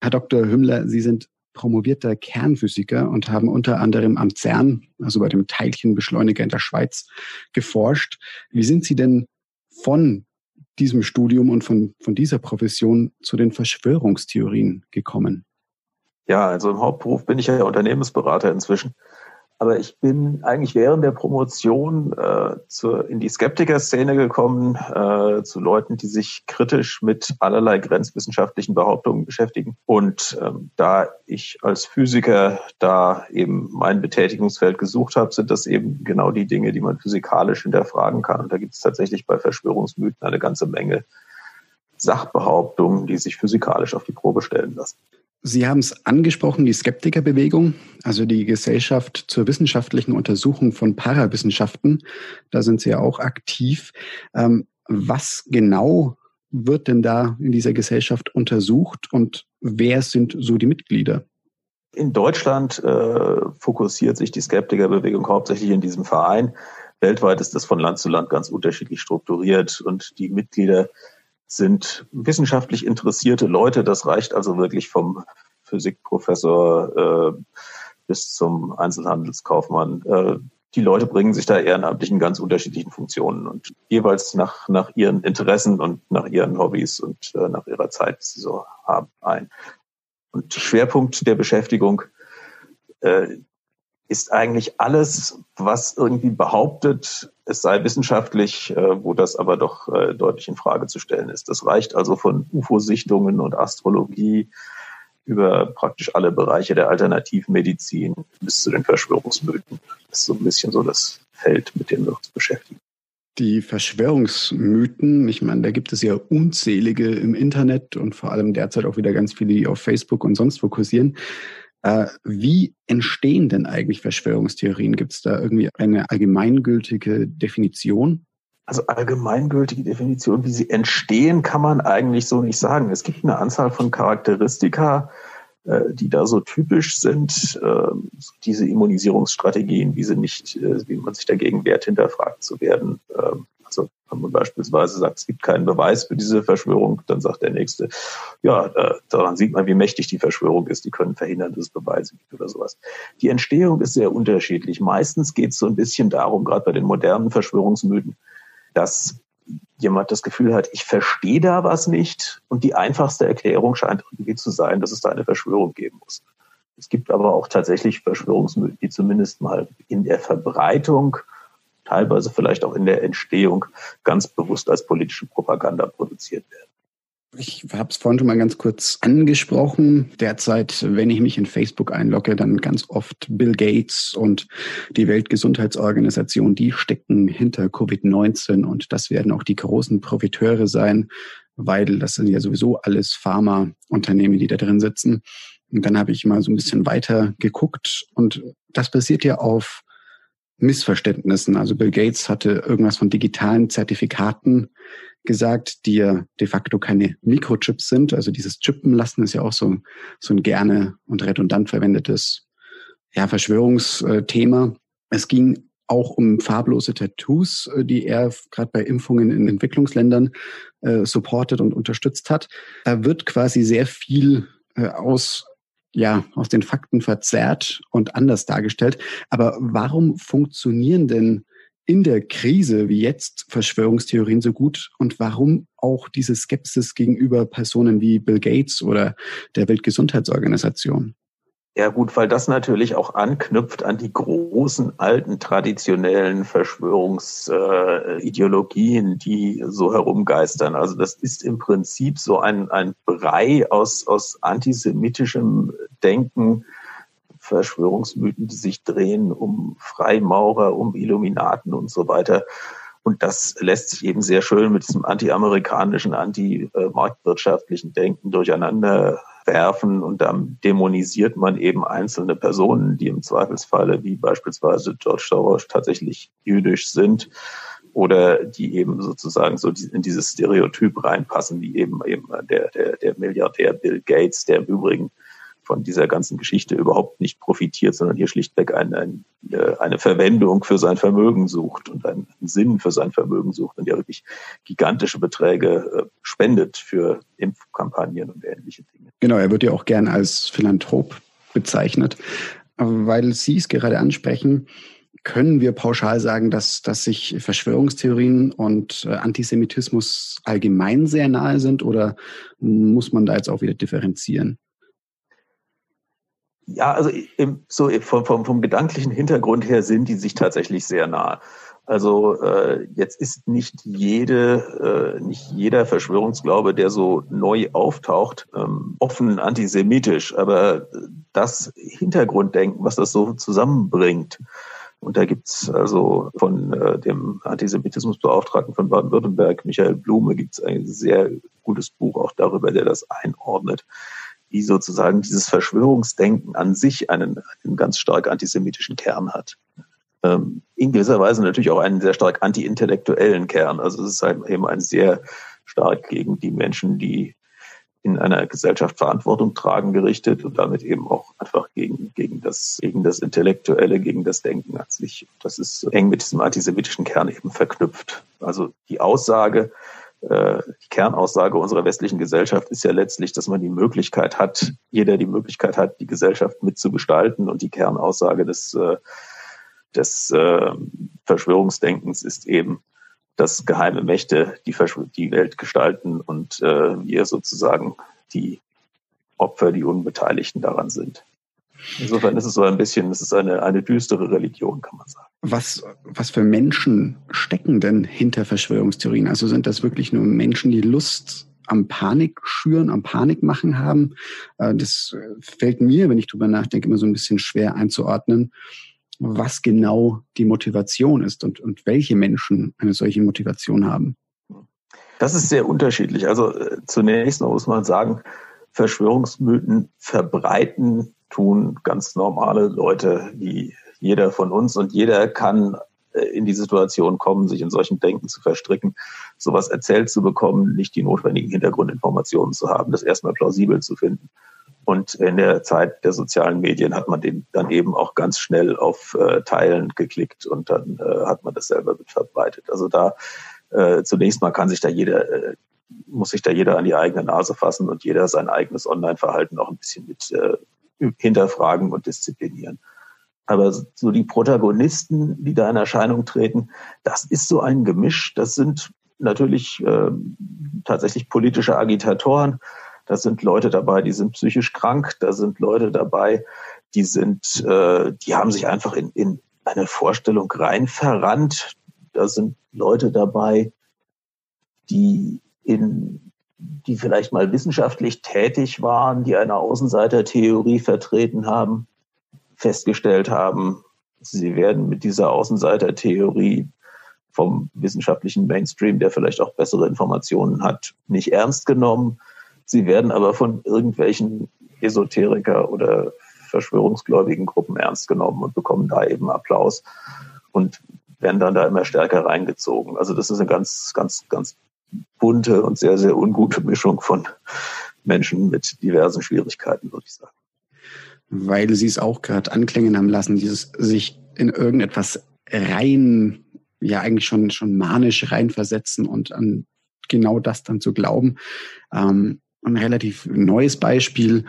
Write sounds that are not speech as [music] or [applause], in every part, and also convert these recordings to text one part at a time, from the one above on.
Herr Dr. Hümmler, Sie sind promovierter Kernphysiker und haben unter anderem am CERN, also bei dem Teilchenbeschleuniger in der Schweiz, geforscht. Wie sind Sie denn von diesem Studium und von, von dieser Profession zu den Verschwörungstheorien gekommen? Ja, also im Hauptberuf bin ich ja Unternehmensberater inzwischen. Aber ich bin eigentlich während der Promotion äh, zur, in die Skeptiker-Szene gekommen, äh, zu Leuten, die sich kritisch mit allerlei grenzwissenschaftlichen Behauptungen beschäftigen. Und ähm, da ich als Physiker da eben mein Betätigungsfeld gesucht habe, sind das eben genau die Dinge, die man physikalisch hinterfragen kann. Und da gibt es tatsächlich bei Verschwörungsmythen eine ganze Menge Sachbehauptungen, die sich physikalisch auf die Probe stellen lassen. Sie haben es angesprochen, die Skeptikerbewegung, also die Gesellschaft zur wissenschaftlichen Untersuchung von Parawissenschaften. Da sind Sie ja auch aktiv. Ähm, was genau wird denn da in dieser Gesellschaft untersucht und wer sind so die Mitglieder? In Deutschland äh, fokussiert sich die Skeptikerbewegung hauptsächlich in diesem Verein. Weltweit ist das von Land zu Land ganz unterschiedlich strukturiert und die Mitglieder sind wissenschaftlich interessierte Leute. Das reicht also wirklich vom Physikprofessor äh, bis zum Einzelhandelskaufmann. Äh, die Leute bringen sich da ehrenamtlich in ganz unterschiedlichen Funktionen und jeweils nach, nach ihren Interessen und nach ihren Hobbys und äh, nach ihrer Zeit, die sie so haben, ein. Und Schwerpunkt der Beschäftigung äh, ist eigentlich alles, was irgendwie behauptet, es sei wissenschaftlich, äh, wo das aber doch äh, deutlich in Frage zu stellen ist. Das reicht also von UFO-Sichtungen und Astrologie über praktisch alle Bereiche der Alternativmedizin bis zu den Verschwörungsmythen. Das ist so ein bisschen so das Feld, mit dem wir uns beschäftigen. Die Verschwörungsmythen, ich meine, da gibt es ja unzählige im Internet und vor allem derzeit auch wieder ganz viele, die auf Facebook und sonst wo kursieren. Äh, wie entstehen denn eigentlich Verschwörungstheorien? Gibt es da irgendwie eine allgemeingültige Definition? Also allgemeingültige Definition, wie sie entstehen, kann man eigentlich so nicht sagen. Es gibt eine Anzahl von Charakteristika, äh, die da so typisch sind. Äh, diese Immunisierungsstrategien, wie sie nicht, äh, wie man sich dagegen wehrt, hinterfragt zu werden. Wenn man beispielsweise sagt, es gibt keinen Beweis für diese Verschwörung, dann sagt der Nächste, ja, daran sieht man, wie mächtig die Verschwörung ist. Die können verhindern, dass es Beweise gibt oder sowas. Die Entstehung ist sehr unterschiedlich. Meistens geht es so ein bisschen darum, gerade bei den modernen Verschwörungsmythen, dass jemand das Gefühl hat, ich verstehe da was nicht und die einfachste Erklärung scheint irgendwie zu sein, dass es da eine Verschwörung geben muss. Es gibt aber auch tatsächlich Verschwörungsmythen, die zumindest mal in der Verbreitung teilweise vielleicht auch in der Entstehung ganz bewusst als politische Propaganda produziert werden. Ich habe es vorhin schon mal ganz kurz angesprochen. Derzeit, wenn ich mich in Facebook einlogge, dann ganz oft Bill Gates und die Weltgesundheitsorganisation, die stecken hinter Covid-19 und das werden auch die großen Profiteure sein, weil das sind ja sowieso alles Pharmaunternehmen, die da drin sitzen. Und dann habe ich mal so ein bisschen weiter geguckt und das basiert ja auf Missverständnissen. Also Bill Gates hatte irgendwas von digitalen Zertifikaten gesagt, die ja de facto keine Mikrochips sind. Also dieses Chippen lassen ist ja auch so, so ein gerne und redundant verwendetes ja, Verschwörungsthema. Es ging auch um farblose Tattoos, die er gerade bei Impfungen in Entwicklungsländern äh, supportet und unterstützt hat. Da wird quasi sehr viel äh, aus ja, aus den Fakten verzerrt und anders dargestellt. Aber warum funktionieren denn in der Krise wie jetzt Verschwörungstheorien so gut und warum auch diese Skepsis gegenüber Personen wie Bill Gates oder der Weltgesundheitsorganisation? Ja gut, weil das natürlich auch anknüpft an die großen alten traditionellen Verschwörungsideologien, äh, die so herumgeistern. Also das ist im Prinzip so ein, ein Brei aus, aus antisemitischem Denken, Verschwörungsmythen, die sich drehen um Freimaurer, um Illuminaten und so weiter. Und das lässt sich eben sehr schön mit diesem anti-amerikanischen, anti-marktwirtschaftlichen Denken durcheinander werfen und dann dämonisiert man eben einzelne Personen, die im Zweifelsfalle wie beispielsweise George Soros tatsächlich jüdisch sind oder die eben sozusagen so in dieses Stereotyp reinpassen, wie eben eben der, der, der Milliardär Bill Gates, der im Übrigen von dieser ganzen Geschichte überhaupt nicht profitiert, sondern hier schlichtweg ein, ein, äh, eine Verwendung für sein Vermögen sucht und einen Sinn für sein Vermögen sucht und ja wirklich gigantische Beträge äh, spendet für Impfkampagnen und ähnliche Dinge. Genau, er wird ja auch gern als Philanthrop bezeichnet, weil Sie es gerade ansprechen können wir pauschal sagen, dass, dass sich Verschwörungstheorien und äh, Antisemitismus allgemein sehr nahe sind oder muss man da jetzt auch wieder differenzieren? Ja, also so vom, vom, vom gedanklichen Hintergrund her sind die sich tatsächlich sehr nahe. Also äh, jetzt ist nicht jede, äh, nicht jeder Verschwörungsglaube, der so neu auftaucht, ähm, offen antisemitisch, aber das Hintergrunddenken, was das so zusammenbringt, und da gibt's also von äh, dem Antisemitismusbeauftragten von Baden-Württemberg, Michael Blume, gibt's ein sehr gutes Buch auch darüber, der das einordnet, wie sozusagen dieses Verschwörungsdenken an sich einen, einen ganz stark antisemitischen Kern hat. Ähm, in gewisser Weise natürlich auch einen sehr stark anti-intellektuellen Kern. Also es ist halt eben ein sehr stark gegen die Menschen, die in einer Gesellschaft Verantwortung tragen gerichtet und damit eben auch einfach gegen, gegen, das, gegen das Intellektuelle, gegen das Denken an sich. Das ist eng mit diesem antisemitischen Kern eben verknüpft. Also die Aussage, äh, die Kernaussage unserer westlichen Gesellschaft ist ja letztlich, dass man die Möglichkeit hat, jeder die Möglichkeit hat, die Gesellschaft mitzugestalten und die Kernaussage des, äh, des äh, Verschwörungsdenkens ist eben, dass geheime Mächte die, die Welt gestalten und äh, wir sozusagen die Opfer, die Unbeteiligten daran sind. Insofern ist es so ein bisschen, es ist eine, eine düstere Religion, kann man sagen. Was, was für Menschen stecken denn hinter Verschwörungstheorien? Also sind das wirklich nur Menschen, die Lust am Panik schüren, am Panikmachen haben? Äh, das fällt mir, wenn ich drüber nachdenke, immer so ein bisschen schwer einzuordnen was genau die Motivation ist und, und welche Menschen eine solche Motivation haben. Das ist sehr unterschiedlich. Also äh, zunächst muss man sagen, Verschwörungsmythen verbreiten tun ganz normale Leute wie jeder von uns und jeder kann äh, in die Situation kommen, sich in solchen Denken zu verstricken, sowas erzählt zu bekommen, nicht die notwendigen Hintergrundinformationen zu haben, das erstmal plausibel zu finden. Und in der Zeit der sozialen Medien hat man den dann eben auch ganz schnell auf äh, Teilen geklickt und dann äh, hat man das selber mit verbreitet. Also da äh, zunächst mal kann sich da jeder, äh, muss sich da jeder an die eigene Nase fassen und jeder sein eigenes Online-Verhalten auch ein bisschen mit äh, hinterfragen und disziplinieren. Aber so die Protagonisten, die da in Erscheinung treten, das ist so ein Gemisch. Das sind natürlich äh, tatsächlich politische Agitatoren, da sind Leute dabei, die sind psychisch krank. Da sind Leute dabei, die sind, äh, die haben sich einfach in, in eine Vorstellung rein verrannt. Da sind Leute dabei, die in, die vielleicht mal wissenschaftlich tätig waren, die eine Außenseitertheorie vertreten haben, festgestellt haben, sie werden mit dieser Außenseitertheorie vom wissenschaftlichen Mainstream, der vielleicht auch bessere Informationen hat, nicht ernst genommen. Sie werden aber von irgendwelchen Esoteriker oder verschwörungsgläubigen Gruppen ernst genommen und bekommen da eben Applaus und werden dann da immer stärker reingezogen. Also das ist eine ganz, ganz, ganz bunte und sehr, sehr ungute Mischung von Menschen mit diversen Schwierigkeiten, würde ich sagen. Weil Sie es auch gerade anklingen haben lassen, dieses sich in irgendetwas rein, ja eigentlich schon, schon manisch reinversetzen und an genau das dann zu glauben. Ähm, ein relativ neues Beispiel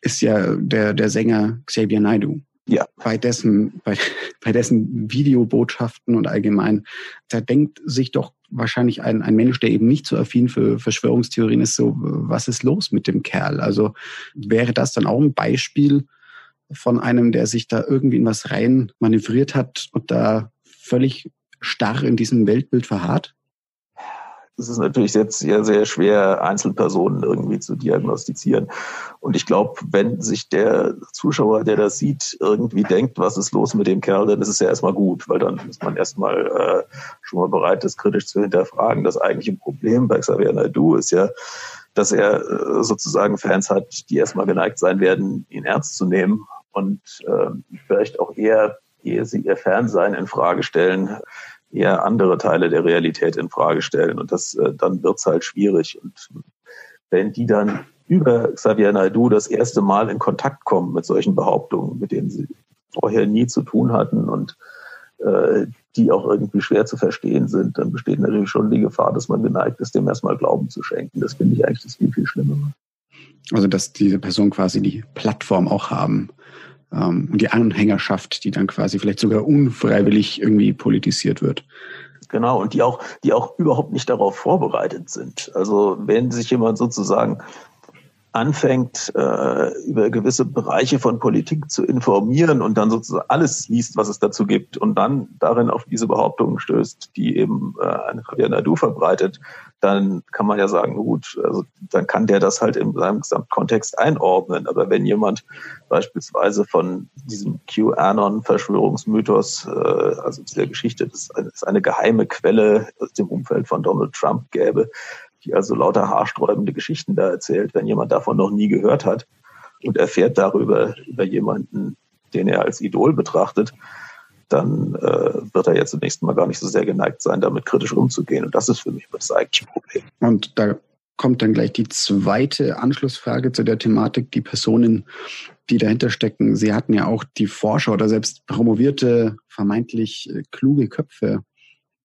ist ja der, der Sänger Xavier Naidu. Ja. Bei dessen, bei, [laughs] bei dessen Videobotschaften und allgemein, da denkt sich doch wahrscheinlich ein, ein Mensch, der eben nicht so affin für Verschwörungstheorien ist, so, was ist los mit dem Kerl? Also wäre das dann auch ein Beispiel von einem, der sich da irgendwie in was rein manövriert hat und da völlig starr in diesem Weltbild verharrt? Es ist natürlich jetzt sehr, sehr schwer, Einzelpersonen irgendwie zu diagnostizieren. Und ich glaube, wenn sich der Zuschauer, der das sieht, irgendwie denkt, was ist los mit dem Kerl, dann ist es ja erstmal gut, weil dann ist man erstmal äh, schon mal bereit, das kritisch zu hinterfragen. Das eigentliche Problem bei Xavier Naidoo ist ja, dass er äh, sozusagen Fans hat, die erstmal geneigt sein werden, ihn ernst zu nehmen und äh, vielleicht auch eher, ehe sie ihr Fansein in Frage stellen, eher andere Teile der Realität in Frage stellen. Und das, äh, dann wird's halt schwierig. Und wenn die dann über Xavier Naidu das erste Mal in Kontakt kommen mit solchen Behauptungen, mit denen sie vorher nie zu tun hatten und äh, die auch irgendwie schwer zu verstehen sind, dann besteht natürlich schon die Gefahr, dass man geneigt ist, dem erstmal Glauben zu schenken. Das finde ich eigentlich das viel, viel Schlimmere. Also, dass diese Personen quasi die Plattform auch haben ähm, und die Anhängerschaft, die dann quasi vielleicht sogar unfreiwillig irgendwie politisiert wird. Genau, und die auch, die auch überhaupt nicht darauf vorbereitet sind. Also wenn sich jemand sozusagen anfängt, äh, über gewisse Bereiche von Politik zu informieren und dann sozusagen alles liest, was es dazu gibt und dann darin auf diese Behauptungen stößt, die eben äh, eine Javier Nadu verbreitet, dann kann man ja sagen, gut, also dann kann der das halt in seinem Gesamtkontext einordnen. Aber wenn jemand beispielsweise von diesem QAnon-Verschwörungsmythos, äh, also dieser Geschichte, dass es eine geheime Quelle aus dem Umfeld von Donald Trump gäbe, die also lauter haarsträubende Geschichten da erzählt, wenn jemand davon noch nie gehört hat und erfährt darüber über jemanden, den er als Idol betrachtet, dann äh, wird er ja zunächst mal gar nicht so sehr geneigt sein, damit kritisch umzugehen. Und das ist für mich das eigentliche Problem. Und da kommt dann gleich die zweite Anschlussfrage zu der Thematik, die Personen, die dahinter stecken. Sie hatten ja auch die Forscher oder selbst promovierte, vermeintlich äh, kluge Köpfe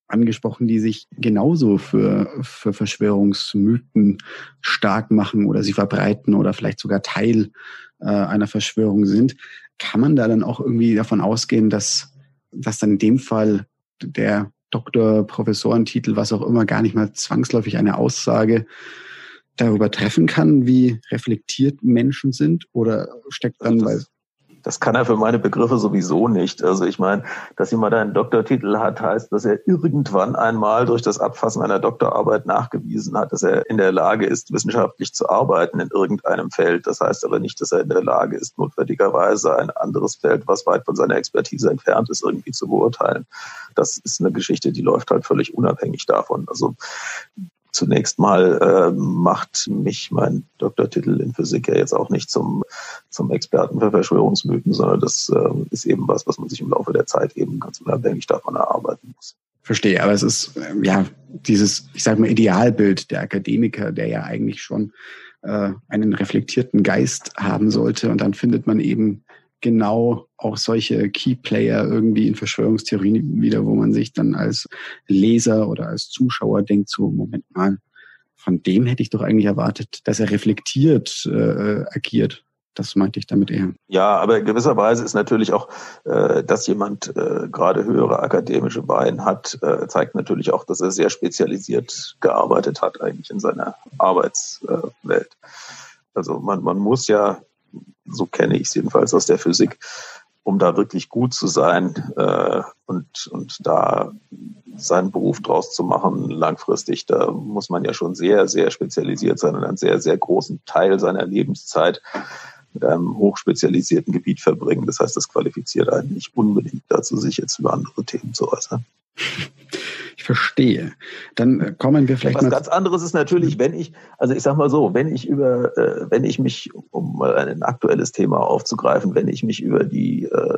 angesprochen, die sich genauso für, für Verschwörungsmythen stark machen oder sie verbreiten oder vielleicht sogar Teil äh, einer Verschwörung sind. Kann man da dann auch irgendwie davon ausgehen, dass, dass dann in dem Fall der Doktor, Professorentitel, was auch immer, gar nicht mal zwangsläufig eine Aussage darüber treffen kann, wie reflektiert Menschen sind? Oder steckt dann, also das, das kann er für meine Begriffe sowieso nicht. Also ich meine, dass jemand einen Doktortitel hat, heißt, dass er irgendwann einmal durch das Abfassen einer Doktorarbeit nachgewiesen hat, dass er in der Lage ist, wissenschaftlich zu arbeiten in irgendeinem Feld. Das heißt aber nicht, dass er in der Lage ist, notwendigerweise ein anderes Feld, was weit von seiner Expertise entfernt ist, irgendwie zu beurteilen. Das ist eine Geschichte, die läuft halt völlig unabhängig davon. Also zunächst mal äh, macht mich mein Doktortitel in Physik ja jetzt auch nicht zum, zum Experten für Verschwörungsmythen, sondern das äh, ist eben was, was man sich im Laufe der Zeit eben ganz unabhängig davon erarbeiten muss. Verstehe, aber es ist äh, ja dieses, ich sage mal, Idealbild der Akademiker, der ja eigentlich schon äh, einen reflektierten Geist haben sollte. Und dann findet man eben genau auch solche Keyplayer irgendwie in Verschwörungstheorien wieder, wo man sich dann als Leser oder als Zuschauer denkt, so, Moment mal, von dem hätte ich doch eigentlich erwartet, dass er reflektiert äh, agiert. Das meinte ich damit eher. Ja, aber in gewisser Weise ist natürlich auch, äh, dass jemand äh, gerade höhere akademische Beine hat, äh, zeigt natürlich auch, dass er sehr spezialisiert gearbeitet hat eigentlich in seiner Arbeitswelt. also man, man muss ja so kenne ich es jedenfalls aus der Physik, um da wirklich gut zu sein äh, und, und da seinen Beruf draus zu machen langfristig, da muss man ja schon sehr, sehr spezialisiert sein und einen sehr, sehr großen Teil seiner Lebenszeit mit einem hochspezialisierten Gebiet verbringen. Das heißt, das qualifiziert einen nicht unbedingt dazu, sich jetzt über andere Themen zu äußern. [laughs] Ich verstehe. Dann äh, kommen wir vielleicht Was mal ganz anderes ist natürlich, wenn ich, also ich sag mal so, wenn ich über, äh, wenn ich mich, um mal ein aktuelles Thema aufzugreifen, wenn ich mich über die äh,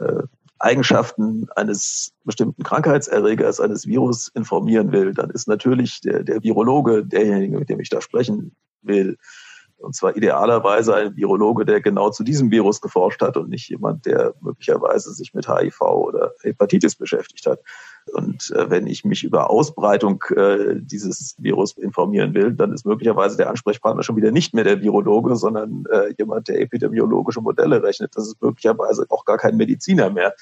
äh, Eigenschaften eines bestimmten Krankheitserregers, eines Virus informieren will, dann ist natürlich der, der Virologe derjenige, mit dem ich da sprechen will. Und zwar idealerweise ein Virologe, der genau zu diesem Virus geforscht hat und nicht jemand, der möglicherweise sich mit HIV oder Hepatitis beschäftigt hat. Und äh, wenn ich mich über Ausbreitung äh, dieses Virus informieren will, dann ist möglicherweise der Ansprechpartner schon wieder nicht mehr der Virologe, sondern äh, jemand, der epidemiologische Modelle rechnet. Das ist möglicherweise auch gar kein Mediziner mehr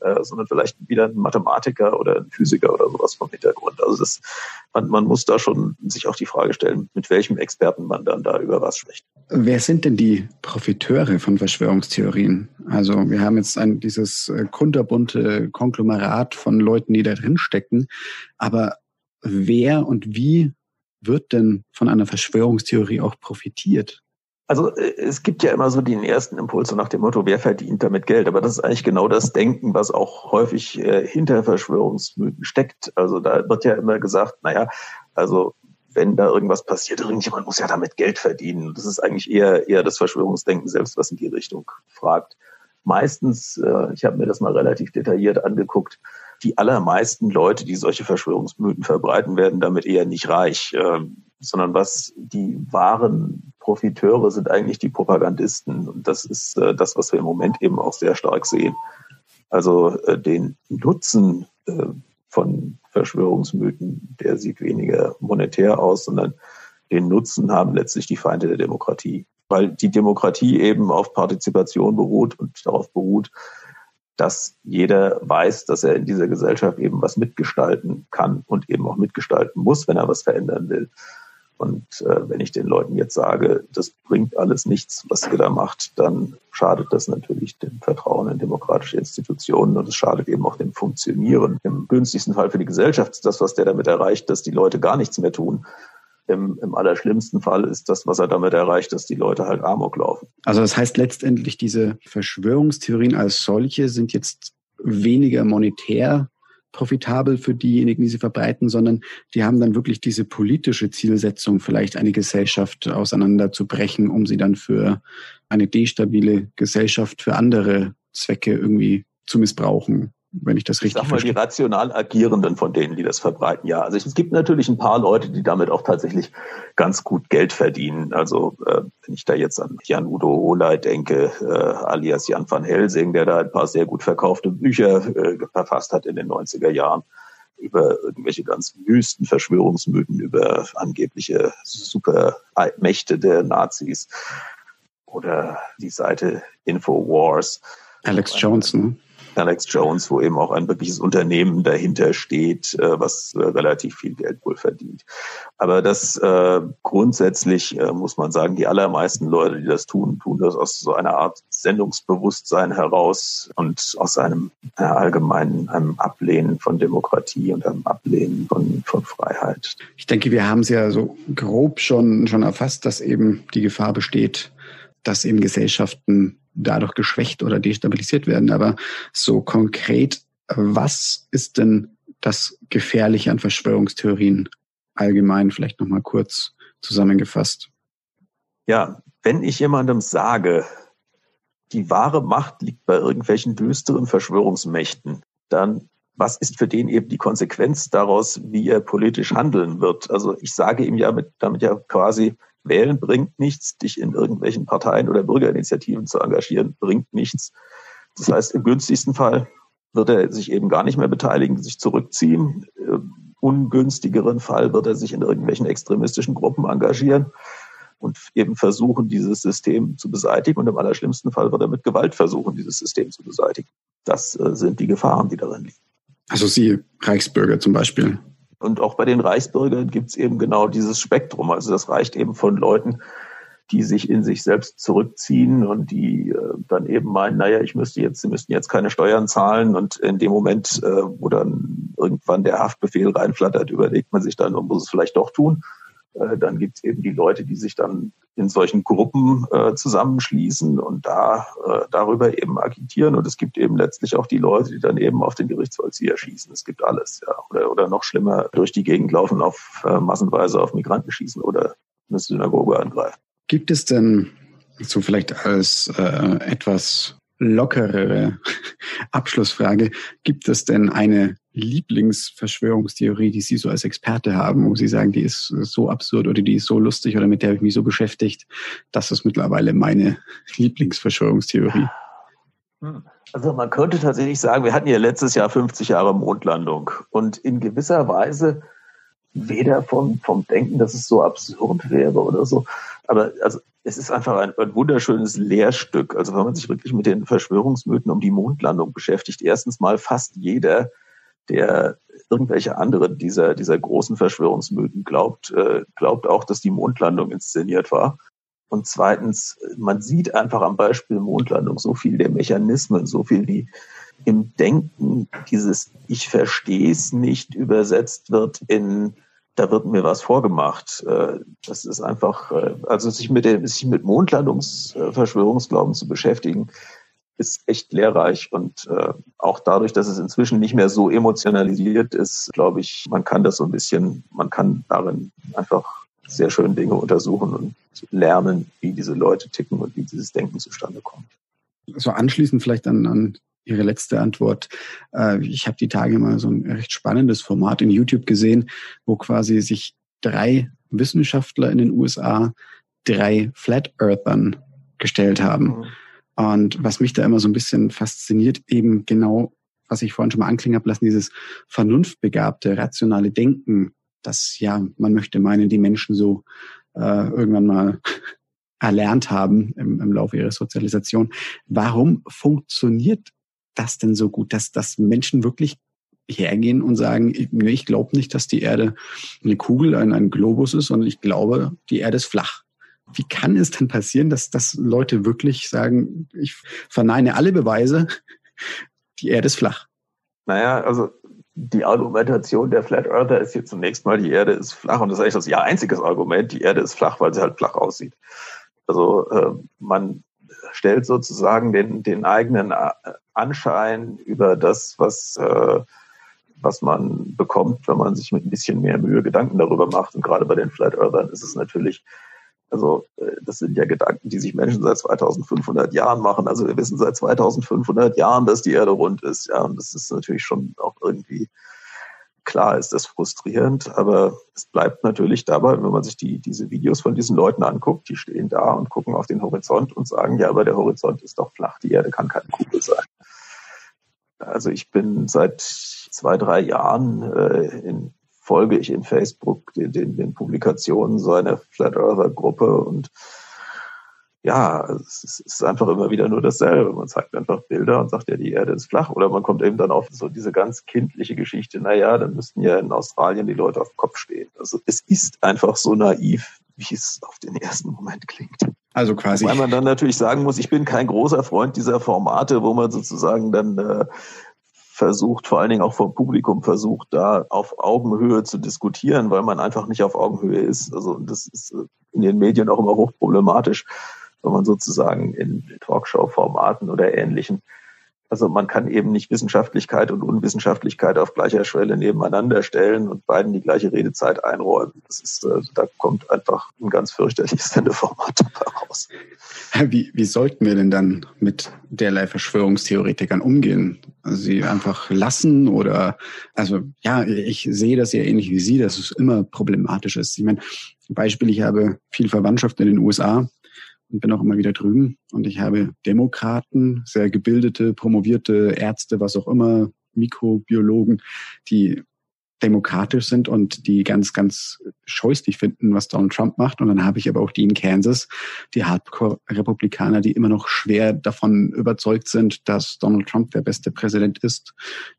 äh, sondern vielleicht wieder ein Mathematiker oder ein Physiker oder sowas vom Hintergrund. Also das, man, man muss da schon sich auch die Frage stellen, mit welchem Experten man dann da über was spricht. Wer sind denn die Profiteure von Verschwörungstheorien? Also wir haben jetzt ein, dieses äh, kunterbunte Konglomerat von Leuten, die da drin stecken, aber wer und wie wird denn von einer Verschwörungstheorie auch profitiert? Also äh, es gibt ja immer so den ersten Impuls nach dem Motto, wer verdient damit Geld? Aber das ist eigentlich genau das Denken, was auch häufig äh, hinter Verschwörungsmythen steckt. Also da wird ja immer gesagt, naja, also wenn da irgendwas passiert, irgendjemand muss ja damit Geld verdienen. Das ist eigentlich eher eher das Verschwörungsdenken selbst, was in die Richtung fragt. Meistens, äh, ich habe mir das mal relativ detailliert angeguckt, die allermeisten Leute, die solche Verschwörungsmythen verbreiten, werden damit eher nicht reich, äh, sondern was die wahren Profiteure sind eigentlich die Propagandisten. Und das ist äh, das, was wir im Moment eben auch sehr stark sehen. Also äh, den Nutzen äh, von Verschwörungsmythen, der sieht weniger monetär aus, sondern den Nutzen haben letztlich die Feinde der Demokratie. Weil die Demokratie eben auf Partizipation beruht und darauf beruht, dass jeder weiß, dass er in dieser Gesellschaft eben was mitgestalten kann und eben auch mitgestalten muss, wenn er was verändern will. Und äh, wenn ich den Leuten jetzt sage, das bringt alles nichts, was ihr da macht, dann schadet das natürlich dem Vertrauen in demokratische Institutionen und es schadet eben auch dem Funktionieren. Im günstigsten Fall für die Gesellschaft ist das, was der damit erreicht, dass die Leute gar nichts mehr tun. Im, Im allerschlimmsten Fall ist das, was er damit erreicht, dass die Leute halt Amok laufen. Also das heißt letztendlich, diese Verschwörungstheorien als solche sind jetzt weniger monetär profitabel für diejenigen, die sie verbreiten, sondern die haben dann wirklich diese politische Zielsetzung, vielleicht eine Gesellschaft auseinanderzubrechen, um sie dann für eine destabile Gesellschaft, für andere Zwecke irgendwie zu missbrauchen wenn ich das richtig ich sag mal, verstehe. die rational Agierenden von denen, die das verbreiten, ja. Also es gibt natürlich ein paar Leute, die damit auch tatsächlich ganz gut Geld verdienen. Also äh, wenn ich da jetzt an Jan Udo Olay denke, äh, alias Jan van Helsing, der da ein paar sehr gut verkaufte Bücher äh, verfasst hat in den 90er Jahren über irgendwelche ganz wüsten Verschwörungsmythen, über angebliche Supermächte der Nazis oder die Seite Infowars. Alex Jones, ne? Alex Jones, wo eben auch ein wirkliches Unternehmen dahinter steht, äh, was äh, relativ viel Geld wohl verdient. Aber das äh, grundsätzlich äh, muss man sagen, die allermeisten Leute, die das tun, tun das aus so einer Art Sendungsbewusstsein heraus und aus einem äh, allgemeinen einem Ablehnen von Demokratie und einem Ablehnen von, von Freiheit. Ich denke, wir haben es ja so grob schon, schon erfasst, dass eben die Gefahr besteht, dass eben Gesellschaften dadurch geschwächt oder destabilisiert werden. Aber so konkret, was ist denn das Gefährliche an Verschwörungstheorien allgemein vielleicht nochmal kurz zusammengefasst? Ja, wenn ich jemandem sage, die wahre Macht liegt bei irgendwelchen düsteren Verschwörungsmächten, dann was ist für den eben die Konsequenz daraus, wie er politisch handeln wird? Also ich sage ihm ja mit, damit ja quasi, Wählen bringt nichts, dich in irgendwelchen Parteien oder Bürgerinitiativen zu engagieren, bringt nichts. Das heißt, im günstigsten Fall wird er sich eben gar nicht mehr beteiligen, sich zurückziehen. Im ungünstigeren Fall wird er sich in irgendwelchen extremistischen Gruppen engagieren und eben versuchen, dieses System zu beseitigen. Und im allerschlimmsten Fall wird er mit Gewalt versuchen, dieses System zu beseitigen. Das äh, sind die Gefahren, die darin liegen. Also Sie Reichsbürger zum Beispiel. Und auch bei den Reichsbürgern gibt es eben genau dieses Spektrum. Also das reicht eben von Leuten, die sich in sich selbst zurückziehen und die äh, dann eben meinen, naja, ich müsste jetzt, sie müssten jetzt keine Steuern zahlen und in dem Moment, äh, wo dann irgendwann der Haftbefehl reinflattert, überlegt man sich dann, und muss es vielleicht doch tun. Äh, dann gibt es eben die Leute, die sich dann in solchen Gruppen äh, zusammenschließen und da äh, darüber eben agitieren. Und es gibt eben letztlich auch die Leute, die dann eben auf den Gerichtsvollzieher schießen. Es gibt alles, ja. Oder, oder noch schlimmer, durch die Gegend laufen, auf äh, massenweise auf Migranten schießen oder eine Synagoge angreifen. Gibt es denn so vielleicht als äh, etwas lockerere [laughs] Abschlussfrage, gibt es denn eine Lieblingsverschwörungstheorie, die Sie so als Experte haben, wo Sie sagen, die ist so absurd oder die ist so lustig oder mit der habe ich mich so beschäftigt, das ist mittlerweile meine [laughs] Lieblingsverschwörungstheorie? Also man könnte tatsächlich sagen, wir hatten ja letztes Jahr 50 Jahre Mondlandung. Und in gewisser Weise weder vom, vom Denken, dass es so absurd wäre oder so, aber also es ist einfach ein, ein, wunderschönes Lehrstück. Also wenn man sich wirklich mit den Verschwörungsmythen um die Mondlandung beschäftigt, erstens mal fast jeder, der irgendwelche andere dieser, dieser großen Verschwörungsmythen glaubt, äh, glaubt auch, dass die Mondlandung inszeniert war. Und zweitens, man sieht einfach am Beispiel Mondlandung so viel der Mechanismen, so viel wie im Denken dieses Ich verstehe es nicht übersetzt wird in da wird mir was vorgemacht. Äh, das ist einfach, äh, also sich mit dem, sich mit Mondlandungsverschwörungsglauben zu beschäftigen, ist echt lehrreich und äh, auch dadurch, dass es inzwischen nicht mehr so emotionalisiert ist, glaube ich, man kann das so ein bisschen, man kann darin einfach sehr schön Dinge untersuchen und lernen, wie diese Leute ticken und wie dieses Denken zustande kommt. So anschließend vielleicht an, an Ihre letzte Antwort. Äh, ich habe die Tage mal so ein recht spannendes Format in YouTube gesehen, wo quasi sich drei Wissenschaftler in den USA drei Flat Earthern gestellt haben. Mhm. Und was mich da immer so ein bisschen fasziniert, eben genau, was ich vorhin schon mal anklingen habe lassen, dieses vernunftbegabte, rationale Denken, das ja, man möchte meinen, die Menschen so äh, irgendwann mal [laughs] erlernt haben im, im Laufe ihrer Sozialisation. Warum funktioniert das denn so gut, dass, dass Menschen wirklich hergehen und sagen, ich, ich glaube nicht, dass die Erde eine Kugel, ein, ein Globus ist, sondern ich glaube, die Erde ist flach. Wie kann es denn passieren, dass, dass Leute wirklich sagen, ich verneine alle Beweise, die Erde ist flach? Naja, also die Argumentation der Flat Earther ist hier zunächst mal, die Erde ist flach und das ist eigentlich das ja einziges Argument, die Erde ist flach, weil sie halt flach aussieht. Also äh, man stellt sozusagen den, den eigenen äh, Anschein über das, was, äh, was man bekommt, wenn man sich mit ein bisschen mehr Mühe Gedanken darüber macht. Und gerade bei den Flat Earthern ist es natürlich, also äh, das sind ja Gedanken, die sich Menschen seit 2500 Jahren machen. Also wir wissen seit 2500 Jahren, dass die Erde rund ist. Ja, und das ist natürlich schon auch irgendwie Klar ist das frustrierend, aber es bleibt natürlich dabei, wenn man sich die, diese Videos von diesen Leuten anguckt, die stehen da und gucken auf den Horizont und sagen, ja, aber der Horizont ist doch flach, die Erde kann keine Kugel sein. Also ich bin seit zwei, drei Jahren äh, in, folge ich in Facebook den, den, den Publikationen so einer Flat Earther Gruppe und ja, es ist einfach immer wieder nur dasselbe. Man zeigt einfach Bilder und sagt, ja, die Erde ist flach. Oder man kommt eben dann auf so diese ganz kindliche Geschichte, naja, dann müssten ja in Australien die Leute auf dem Kopf stehen. Also es ist einfach so naiv, wie es auf den ersten Moment klingt. Also quasi. Weil man dann natürlich sagen muss, ich bin kein großer Freund dieser Formate, wo man sozusagen dann äh, versucht, vor allen Dingen auch vom Publikum versucht, da auf Augenhöhe zu diskutieren, weil man einfach nicht auf Augenhöhe ist. Also das ist äh, in den Medien auch immer hochproblematisch wenn man sozusagen in Talkshow-Formaten oder ähnlichen also man kann eben nicht Wissenschaftlichkeit und Unwissenschaftlichkeit auf gleicher Schwelle nebeneinander stellen und beiden die gleiche Redezeit einräumen. Das ist, äh, da kommt einfach ein ganz fürchterliches [laughs] Sendeformat raus. Wie, wie sollten wir denn dann mit derlei Verschwörungstheoretikern umgehen? Also sie einfach lassen oder, also ja, ich sehe das ja ähnlich wie Sie, dass es immer problematisch ist. Ich meine, Beispiel, ich habe viel Verwandtschaft in den USA und bin auch immer wieder drüben. Und ich habe Demokraten, sehr gebildete, promovierte Ärzte, was auch immer, Mikrobiologen, die demokratisch sind und die ganz, ganz scheußlich finden, was Donald Trump macht. Und dann habe ich aber auch die in Kansas, die Hardcore-Republikaner, die immer noch schwer davon überzeugt sind, dass Donald Trump der beste Präsident ist,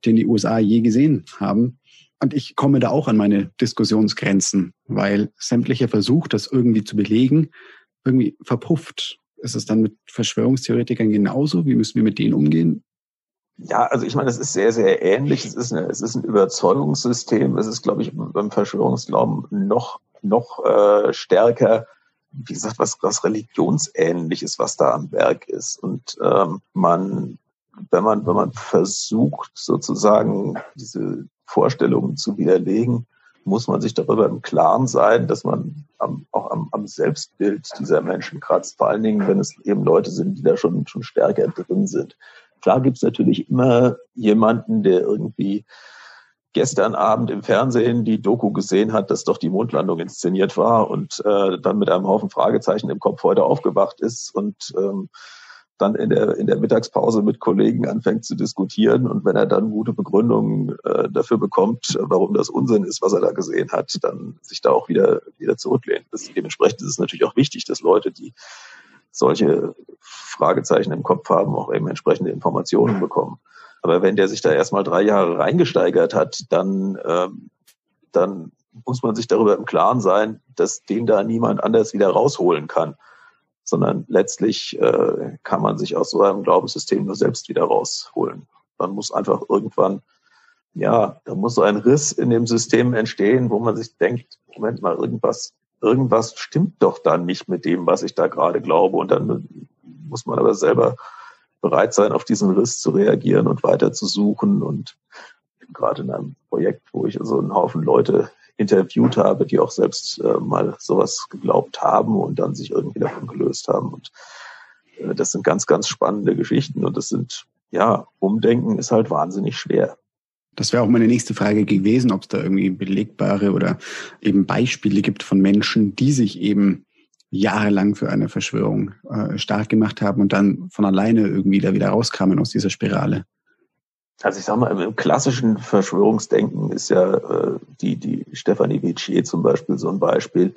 den die USA je gesehen haben. Und ich komme da auch an meine Diskussionsgrenzen, weil sämtlicher Versuch, das irgendwie zu belegen, irgendwie verpufft. Ist es dann mit Verschwörungstheoretikern genauso? Wie müssen wir mit denen umgehen? Ja, also ich meine, es ist sehr, sehr ähnlich. Es ist, eine, es ist ein Überzeugungssystem. Es ist, glaube ich, beim Verschwörungsglauben noch, noch äh, stärker, wie gesagt, was, was religionsähnliches, was da am Werk ist. Und ähm, man, wenn man, wenn man versucht, sozusagen diese Vorstellungen zu widerlegen, muss man sich darüber im Klaren sein, dass man am, auch am, am Selbstbild dieser Menschen kratzt, vor allen Dingen, wenn es eben Leute sind, die da schon, schon stärker drin sind. Klar gibt es natürlich immer jemanden, der irgendwie gestern Abend im Fernsehen die Doku gesehen hat, dass doch die Mondlandung inszeniert war und äh, dann mit einem Haufen Fragezeichen im Kopf heute aufgewacht ist und ähm, dann in der, in der Mittagspause mit Kollegen anfängt zu diskutieren und wenn er dann gute Begründungen äh, dafür bekommt, warum das Unsinn ist, was er da gesehen hat, dann sich da auch wieder, wieder zurücklehnt. Das, dementsprechend ist es natürlich auch wichtig, dass Leute, die solche Fragezeichen im Kopf haben, auch eben entsprechende Informationen bekommen. Aber wenn der sich da erstmal drei Jahre reingesteigert hat, dann, ähm, dann muss man sich darüber im Klaren sein, dass den da niemand anders wieder rausholen kann sondern letztlich äh, kann man sich aus so einem Glaubenssystem nur selbst wieder rausholen. Man muss einfach irgendwann, ja, da muss so ein Riss in dem System entstehen, wo man sich denkt, Moment mal, irgendwas, irgendwas stimmt doch dann nicht mit dem, was ich da gerade glaube. Und dann muss man aber selber bereit sein, auf diesen Riss zu reagieren und weiter zu suchen. Und gerade in einem Projekt, wo ich so einen Haufen Leute interviewt habe, die auch selbst äh, mal sowas geglaubt haben und dann sich irgendwie davon gelöst haben. Und äh, das sind ganz, ganz spannende Geschichten und das sind ja, umdenken ist halt wahnsinnig schwer. Das wäre auch meine nächste Frage gewesen, ob es da irgendwie belegbare oder eben Beispiele gibt von Menschen, die sich eben jahrelang für eine Verschwörung äh, stark gemacht haben und dann von alleine irgendwie da wieder rauskamen aus dieser Spirale. Also ich sag mal, im klassischen Verschwörungsdenken ist ja äh, die, die Stefanie Vicier zum Beispiel so ein Beispiel,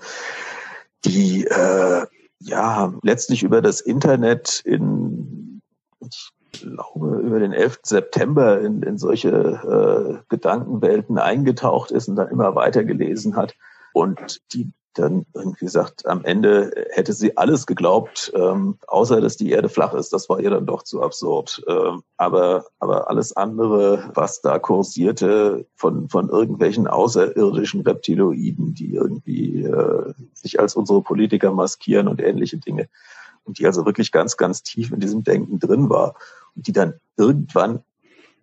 die äh, ja letztlich über das Internet in, ich glaube, über den 11. September in, in solche äh, Gedankenwelten eingetaucht ist und dann immer weiter gelesen hat und die dann irgendwie sagt, am Ende hätte sie alles geglaubt, ähm, außer dass die Erde flach ist. Das war ihr dann doch zu absurd. Ähm, aber, aber alles andere, was da kursierte von, von irgendwelchen außerirdischen Reptiloiden, die irgendwie äh, sich als unsere Politiker maskieren und ähnliche Dinge. Und die also wirklich ganz, ganz tief in diesem Denken drin war. Und die dann irgendwann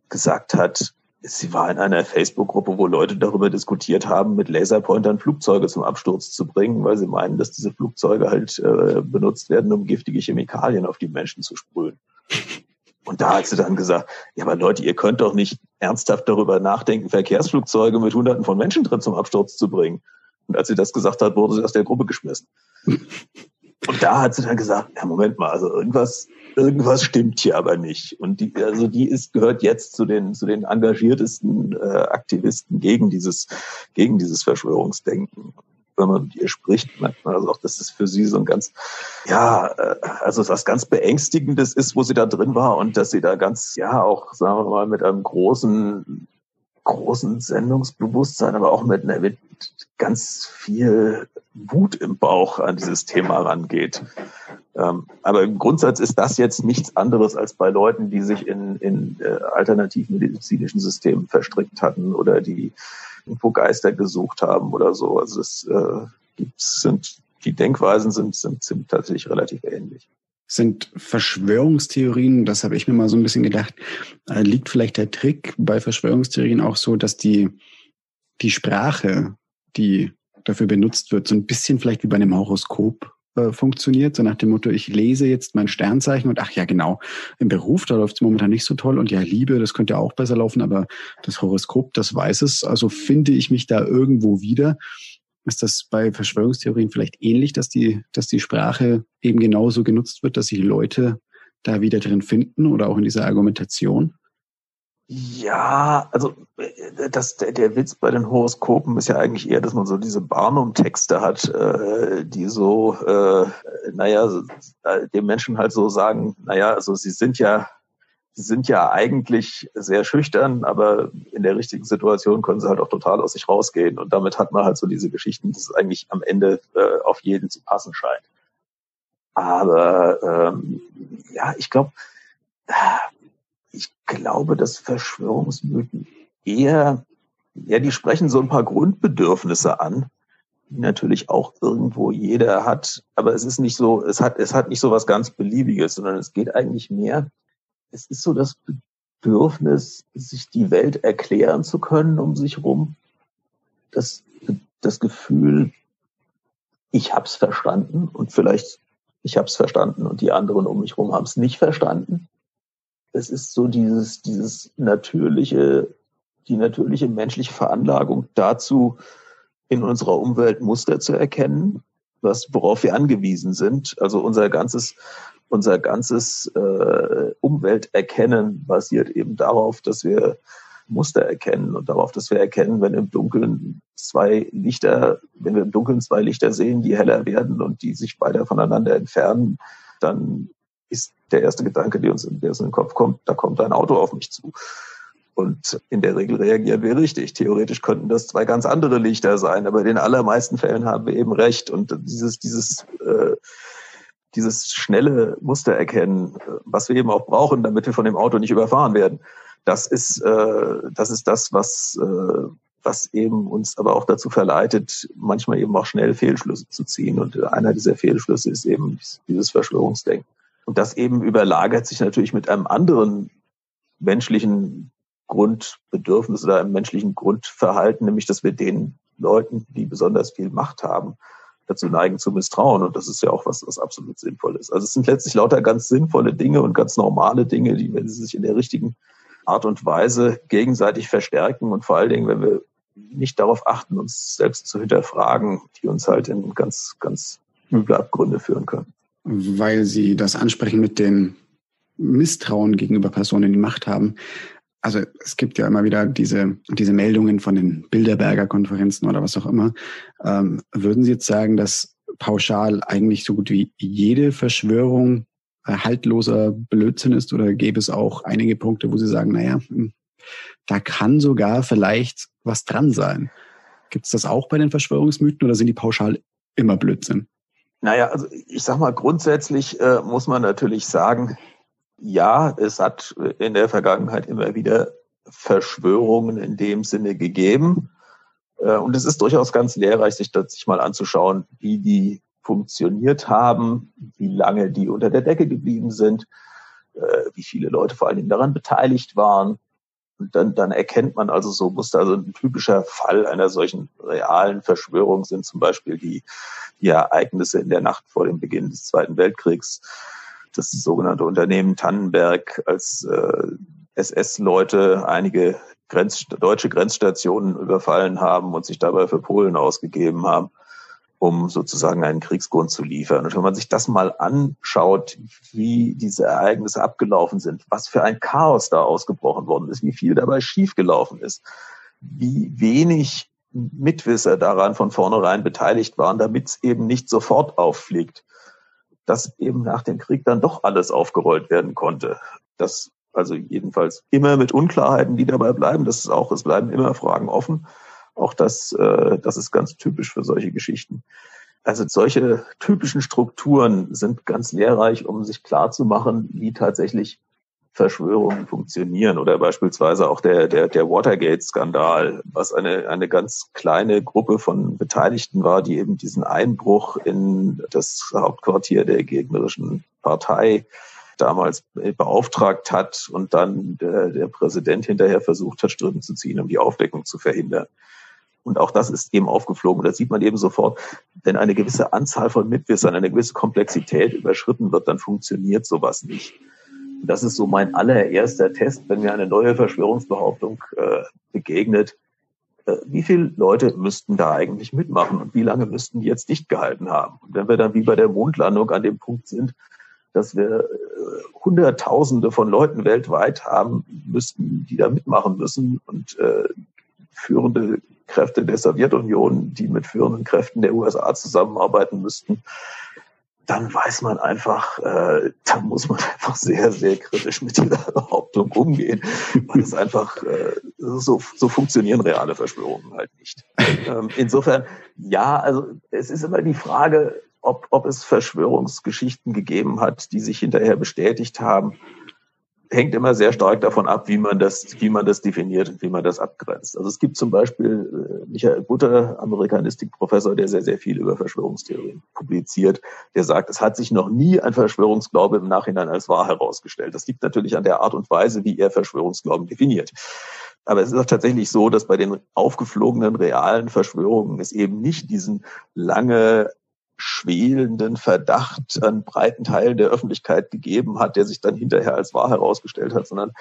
gesagt hat, Sie war in einer Facebook-Gruppe, wo Leute darüber diskutiert haben, mit Laserpointern Flugzeuge zum Absturz zu bringen, weil sie meinen, dass diese Flugzeuge halt äh, benutzt werden, um giftige Chemikalien auf die Menschen zu sprühen. Und da hat sie dann gesagt, ja, aber Leute, ihr könnt doch nicht ernsthaft darüber nachdenken, Verkehrsflugzeuge mit Hunderten von Menschen drin zum Absturz zu bringen. Und als sie das gesagt hat, wurde sie aus der Gruppe geschmissen. Und da hat sie dann gesagt, ja, Moment mal, also irgendwas, irgendwas stimmt hier aber nicht. Und die, also die ist, gehört jetzt zu den, zu den engagiertesten äh, Aktivisten gegen dieses, gegen dieses Verschwörungsdenken. Wenn man mit ihr spricht, merkt man also auch, dass das für sie so ein ganz, ja, äh, also was ganz Beängstigendes ist, wo sie da drin war und dass sie da ganz, ja, auch, sagen wir mal, mit einem großen großen Sendungsbewusstsein, aber auch mit, mit ganz viel Wut im Bauch an dieses Thema rangeht. Ähm, aber im Grundsatz ist das jetzt nichts anderes als bei Leuten, die sich in, in äh, alternativmedizinischen Systemen verstrickt hatten oder die irgendwo Geister gesucht haben oder so. Also es äh, gibt, sind, die Denkweisen sind, sind, sind tatsächlich relativ ähnlich sind Verschwörungstheorien, das habe ich mir mal so ein bisschen gedacht, äh, liegt vielleicht der Trick bei Verschwörungstheorien auch so, dass die, die Sprache, die dafür benutzt wird, so ein bisschen vielleicht wie bei einem Horoskop äh, funktioniert, so nach dem Motto, ich lese jetzt mein Sternzeichen und ach ja, genau, im Beruf, da läuft es momentan nicht so toll und ja, Liebe, das könnte auch besser laufen, aber das Horoskop, das weiß es, also finde ich mich da irgendwo wieder. Ist das bei Verschwörungstheorien vielleicht ähnlich, dass die, dass die Sprache eben genauso genutzt wird, dass sich Leute da wieder drin finden oder auch in dieser Argumentation? Ja, also äh, das, der, der Witz bei den Horoskopen ist ja eigentlich eher, dass man so diese Barnum-Texte hat, äh, die so, äh, naja, äh, dem Menschen halt so sagen, naja, also sie sind ja sie sind ja eigentlich sehr schüchtern, aber in der richtigen Situation können sie halt auch total aus sich rausgehen. Und damit hat man halt so diese Geschichten, dass es eigentlich am Ende äh, auf jeden zu passen scheint. Aber ähm, ja, ich glaube, ich glaube, dass Verschwörungsmythen eher, ja, die sprechen so ein paar Grundbedürfnisse an, die natürlich auch irgendwo jeder hat. Aber es ist nicht so, es hat, es hat nicht so was ganz Beliebiges, sondern es geht eigentlich mehr es ist so das Bedürfnis, sich die Welt erklären zu können um sich rum. Das, das Gefühl, ich hab's verstanden und vielleicht ich hab's verstanden und die anderen um mich rum haben es nicht verstanden. Es ist so dieses, dieses natürliche, die natürliche menschliche Veranlagung dazu, in unserer Umwelt Muster zu erkennen, was, worauf wir angewiesen sind. Also unser ganzes unser ganzes äh, Umwelterkennen basiert eben darauf, dass wir Muster erkennen und darauf, dass wir erkennen, wenn im Dunkeln zwei Lichter, wenn wir im Dunkeln zwei Lichter sehen, die heller werden und die sich weiter voneinander entfernen, dann ist der erste Gedanke, der uns, in den Kopf kommt, da kommt ein Auto auf mich zu. Und in der Regel reagieren wir richtig. Theoretisch könnten das zwei ganz andere Lichter sein, aber in den allermeisten Fällen haben wir eben recht. Und dieses, dieses äh, dieses schnelle Muster erkennen, was wir eben auch brauchen, damit wir von dem Auto nicht überfahren werden. Das ist, äh, das ist das, was, äh, was eben uns aber auch dazu verleitet, manchmal eben auch schnell Fehlschlüsse zu ziehen. Und einer dieser Fehlschlüsse ist eben dieses Verschwörungsdenken. Und das eben überlagert sich natürlich mit einem anderen menschlichen Grundbedürfnis oder einem menschlichen Grundverhalten, nämlich dass wir den Leuten, die besonders viel Macht haben, dazu neigen zu misstrauen. Und das ist ja auch was, was absolut sinnvoll ist. Also es sind letztlich lauter ganz sinnvolle Dinge und ganz normale Dinge, die, wenn sie sich in der richtigen Art und Weise gegenseitig verstärken und vor allen Dingen, wenn wir nicht darauf achten, uns selbst zu hinterfragen, die uns halt in ganz, ganz üble Abgründe führen können. Weil Sie das ansprechen mit dem Misstrauen gegenüber Personen, die Macht haben. Also es gibt ja immer wieder diese, diese Meldungen von den Bilderberger Konferenzen oder was auch immer. Ähm, würden Sie jetzt sagen, dass pauschal eigentlich so gut wie jede Verschwörung haltloser Blödsinn ist oder gäbe es auch einige Punkte, wo Sie sagen, naja, hm, da kann sogar vielleicht was dran sein. Gibt es das auch bei den Verschwörungsmythen oder sind die pauschal immer Blödsinn? Naja, also ich sag mal, grundsätzlich äh, muss man natürlich sagen, ja, es hat in der Vergangenheit immer wieder Verschwörungen in dem Sinne gegeben. Äh, und es ist durchaus ganz lehrreich, sich das sich mal anzuschauen, wie die funktioniert haben, wie lange die unter der Decke geblieben sind, äh, wie viele Leute vor allen Dingen daran beteiligt waren. Dann, dann erkennt man also so Muster. Also ein typischer Fall einer solchen realen Verschwörung sind zum Beispiel die, die Ereignisse in der Nacht vor dem Beginn des Zweiten Weltkriegs. Das sogenannte Unternehmen Tannenberg, als äh, SS-Leute einige Grenz, deutsche Grenzstationen überfallen haben und sich dabei für Polen ausgegeben haben um sozusagen einen Kriegsgrund zu liefern. Und wenn man sich das mal anschaut, wie diese Ereignisse abgelaufen sind, was für ein Chaos da ausgebrochen worden ist, wie viel dabei schiefgelaufen ist, wie wenig Mitwisser daran von vornherein beteiligt waren, damit es eben nicht sofort auffliegt, dass eben nach dem Krieg dann doch alles aufgerollt werden konnte. Das also jedenfalls immer mit Unklarheiten, die dabei bleiben. Das ist auch, es bleiben immer Fragen offen. Auch das, äh, das ist ganz typisch für solche Geschichten. Also solche typischen Strukturen sind ganz lehrreich, um sich klar zu machen, wie tatsächlich Verschwörungen funktionieren oder beispielsweise auch der, der, der Watergate-Skandal, was eine, eine ganz kleine Gruppe von Beteiligten war, die eben diesen Einbruch in das Hauptquartier der gegnerischen Partei damals beauftragt hat und dann der, der Präsident hinterher versucht hat, Strippen zu ziehen, um die Aufdeckung zu verhindern. Und auch das ist eben aufgeflogen. Und das sieht man eben sofort, wenn eine gewisse Anzahl von Mitwissern, eine gewisse Komplexität überschritten wird, dann funktioniert sowas nicht. Und das ist so mein allererster Test, wenn mir eine neue Verschwörungsbehauptung äh, begegnet. Äh, wie viele Leute müssten da eigentlich mitmachen und wie lange müssten die jetzt dicht gehalten haben? Und wenn wir dann wie bei der Mondlandung an dem Punkt sind, dass wir äh, Hunderttausende von Leuten weltweit haben müssten, die da mitmachen müssen und äh, führende Kräfte der Sowjetunion, die mit führenden Kräften der USA zusammenarbeiten müssten, dann weiß man einfach, äh, da muss man [laughs] einfach sehr, sehr kritisch mit dieser [laughs] Behauptung umgehen, weil es einfach äh, so, so funktionieren reale Verschwörungen halt nicht. Ähm, insofern, ja, also es ist immer die Frage, ob, ob es Verschwörungsgeschichten gegeben hat, die sich hinterher bestätigt haben hängt immer sehr stark davon ab, wie man das, wie man das definiert und wie man das abgrenzt. Also es gibt zum Beispiel äh, Michael Butter, Amerikanistikprofessor, der sehr, sehr viel über Verschwörungstheorien publiziert, der sagt, es hat sich noch nie ein Verschwörungsglaube im Nachhinein als wahr herausgestellt. Das liegt natürlich an der Art und Weise, wie er Verschwörungsglauben definiert. Aber es ist auch tatsächlich so, dass bei den aufgeflogenen realen Verschwörungen es eben nicht diesen lange schwelenden Verdacht an breiten Teilen der Öffentlichkeit gegeben hat, der sich dann hinterher als wahr herausgestellt hat, sondern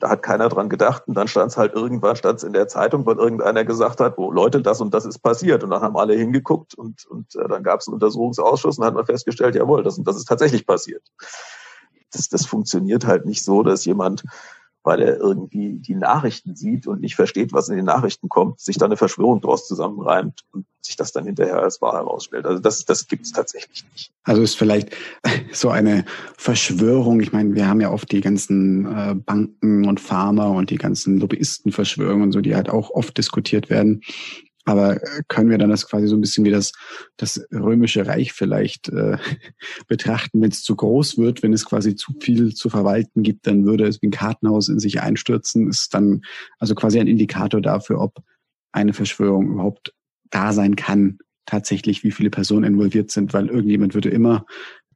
da hat keiner dran gedacht und dann stand es halt irgendwann stand's in der Zeitung, weil irgendeiner gesagt hat, wo Leute, das und das ist passiert und dann haben alle hingeguckt und, und äh, dann gab es einen Untersuchungsausschuss und dann hat man festgestellt, jawohl, das und das ist tatsächlich passiert. Das, das funktioniert halt nicht so, dass jemand weil er irgendwie die Nachrichten sieht und nicht versteht, was in den Nachrichten kommt, sich dann eine Verschwörung daraus zusammenreimt und sich das dann hinterher als wahr herausstellt. Also das, das gibt es tatsächlich nicht. Also ist vielleicht [laughs] so eine Verschwörung. Ich meine, wir haben ja oft die ganzen äh, Banken und Pharma und die ganzen Lobbyistenverschwörungen und so, die halt auch oft diskutiert werden. Aber äh, können wir dann das quasi so ein bisschen wie das, das römische Reich vielleicht äh, [laughs] betrachten, wenn es zu groß wird, wenn es quasi zu viel zu verwalten gibt, dann würde es wie ein Kartenhaus in sich einstürzen, ist dann also quasi ein Indikator dafür, ob eine Verschwörung überhaupt da sein kann, tatsächlich, wie viele Personen involviert sind, weil irgendjemand würde immer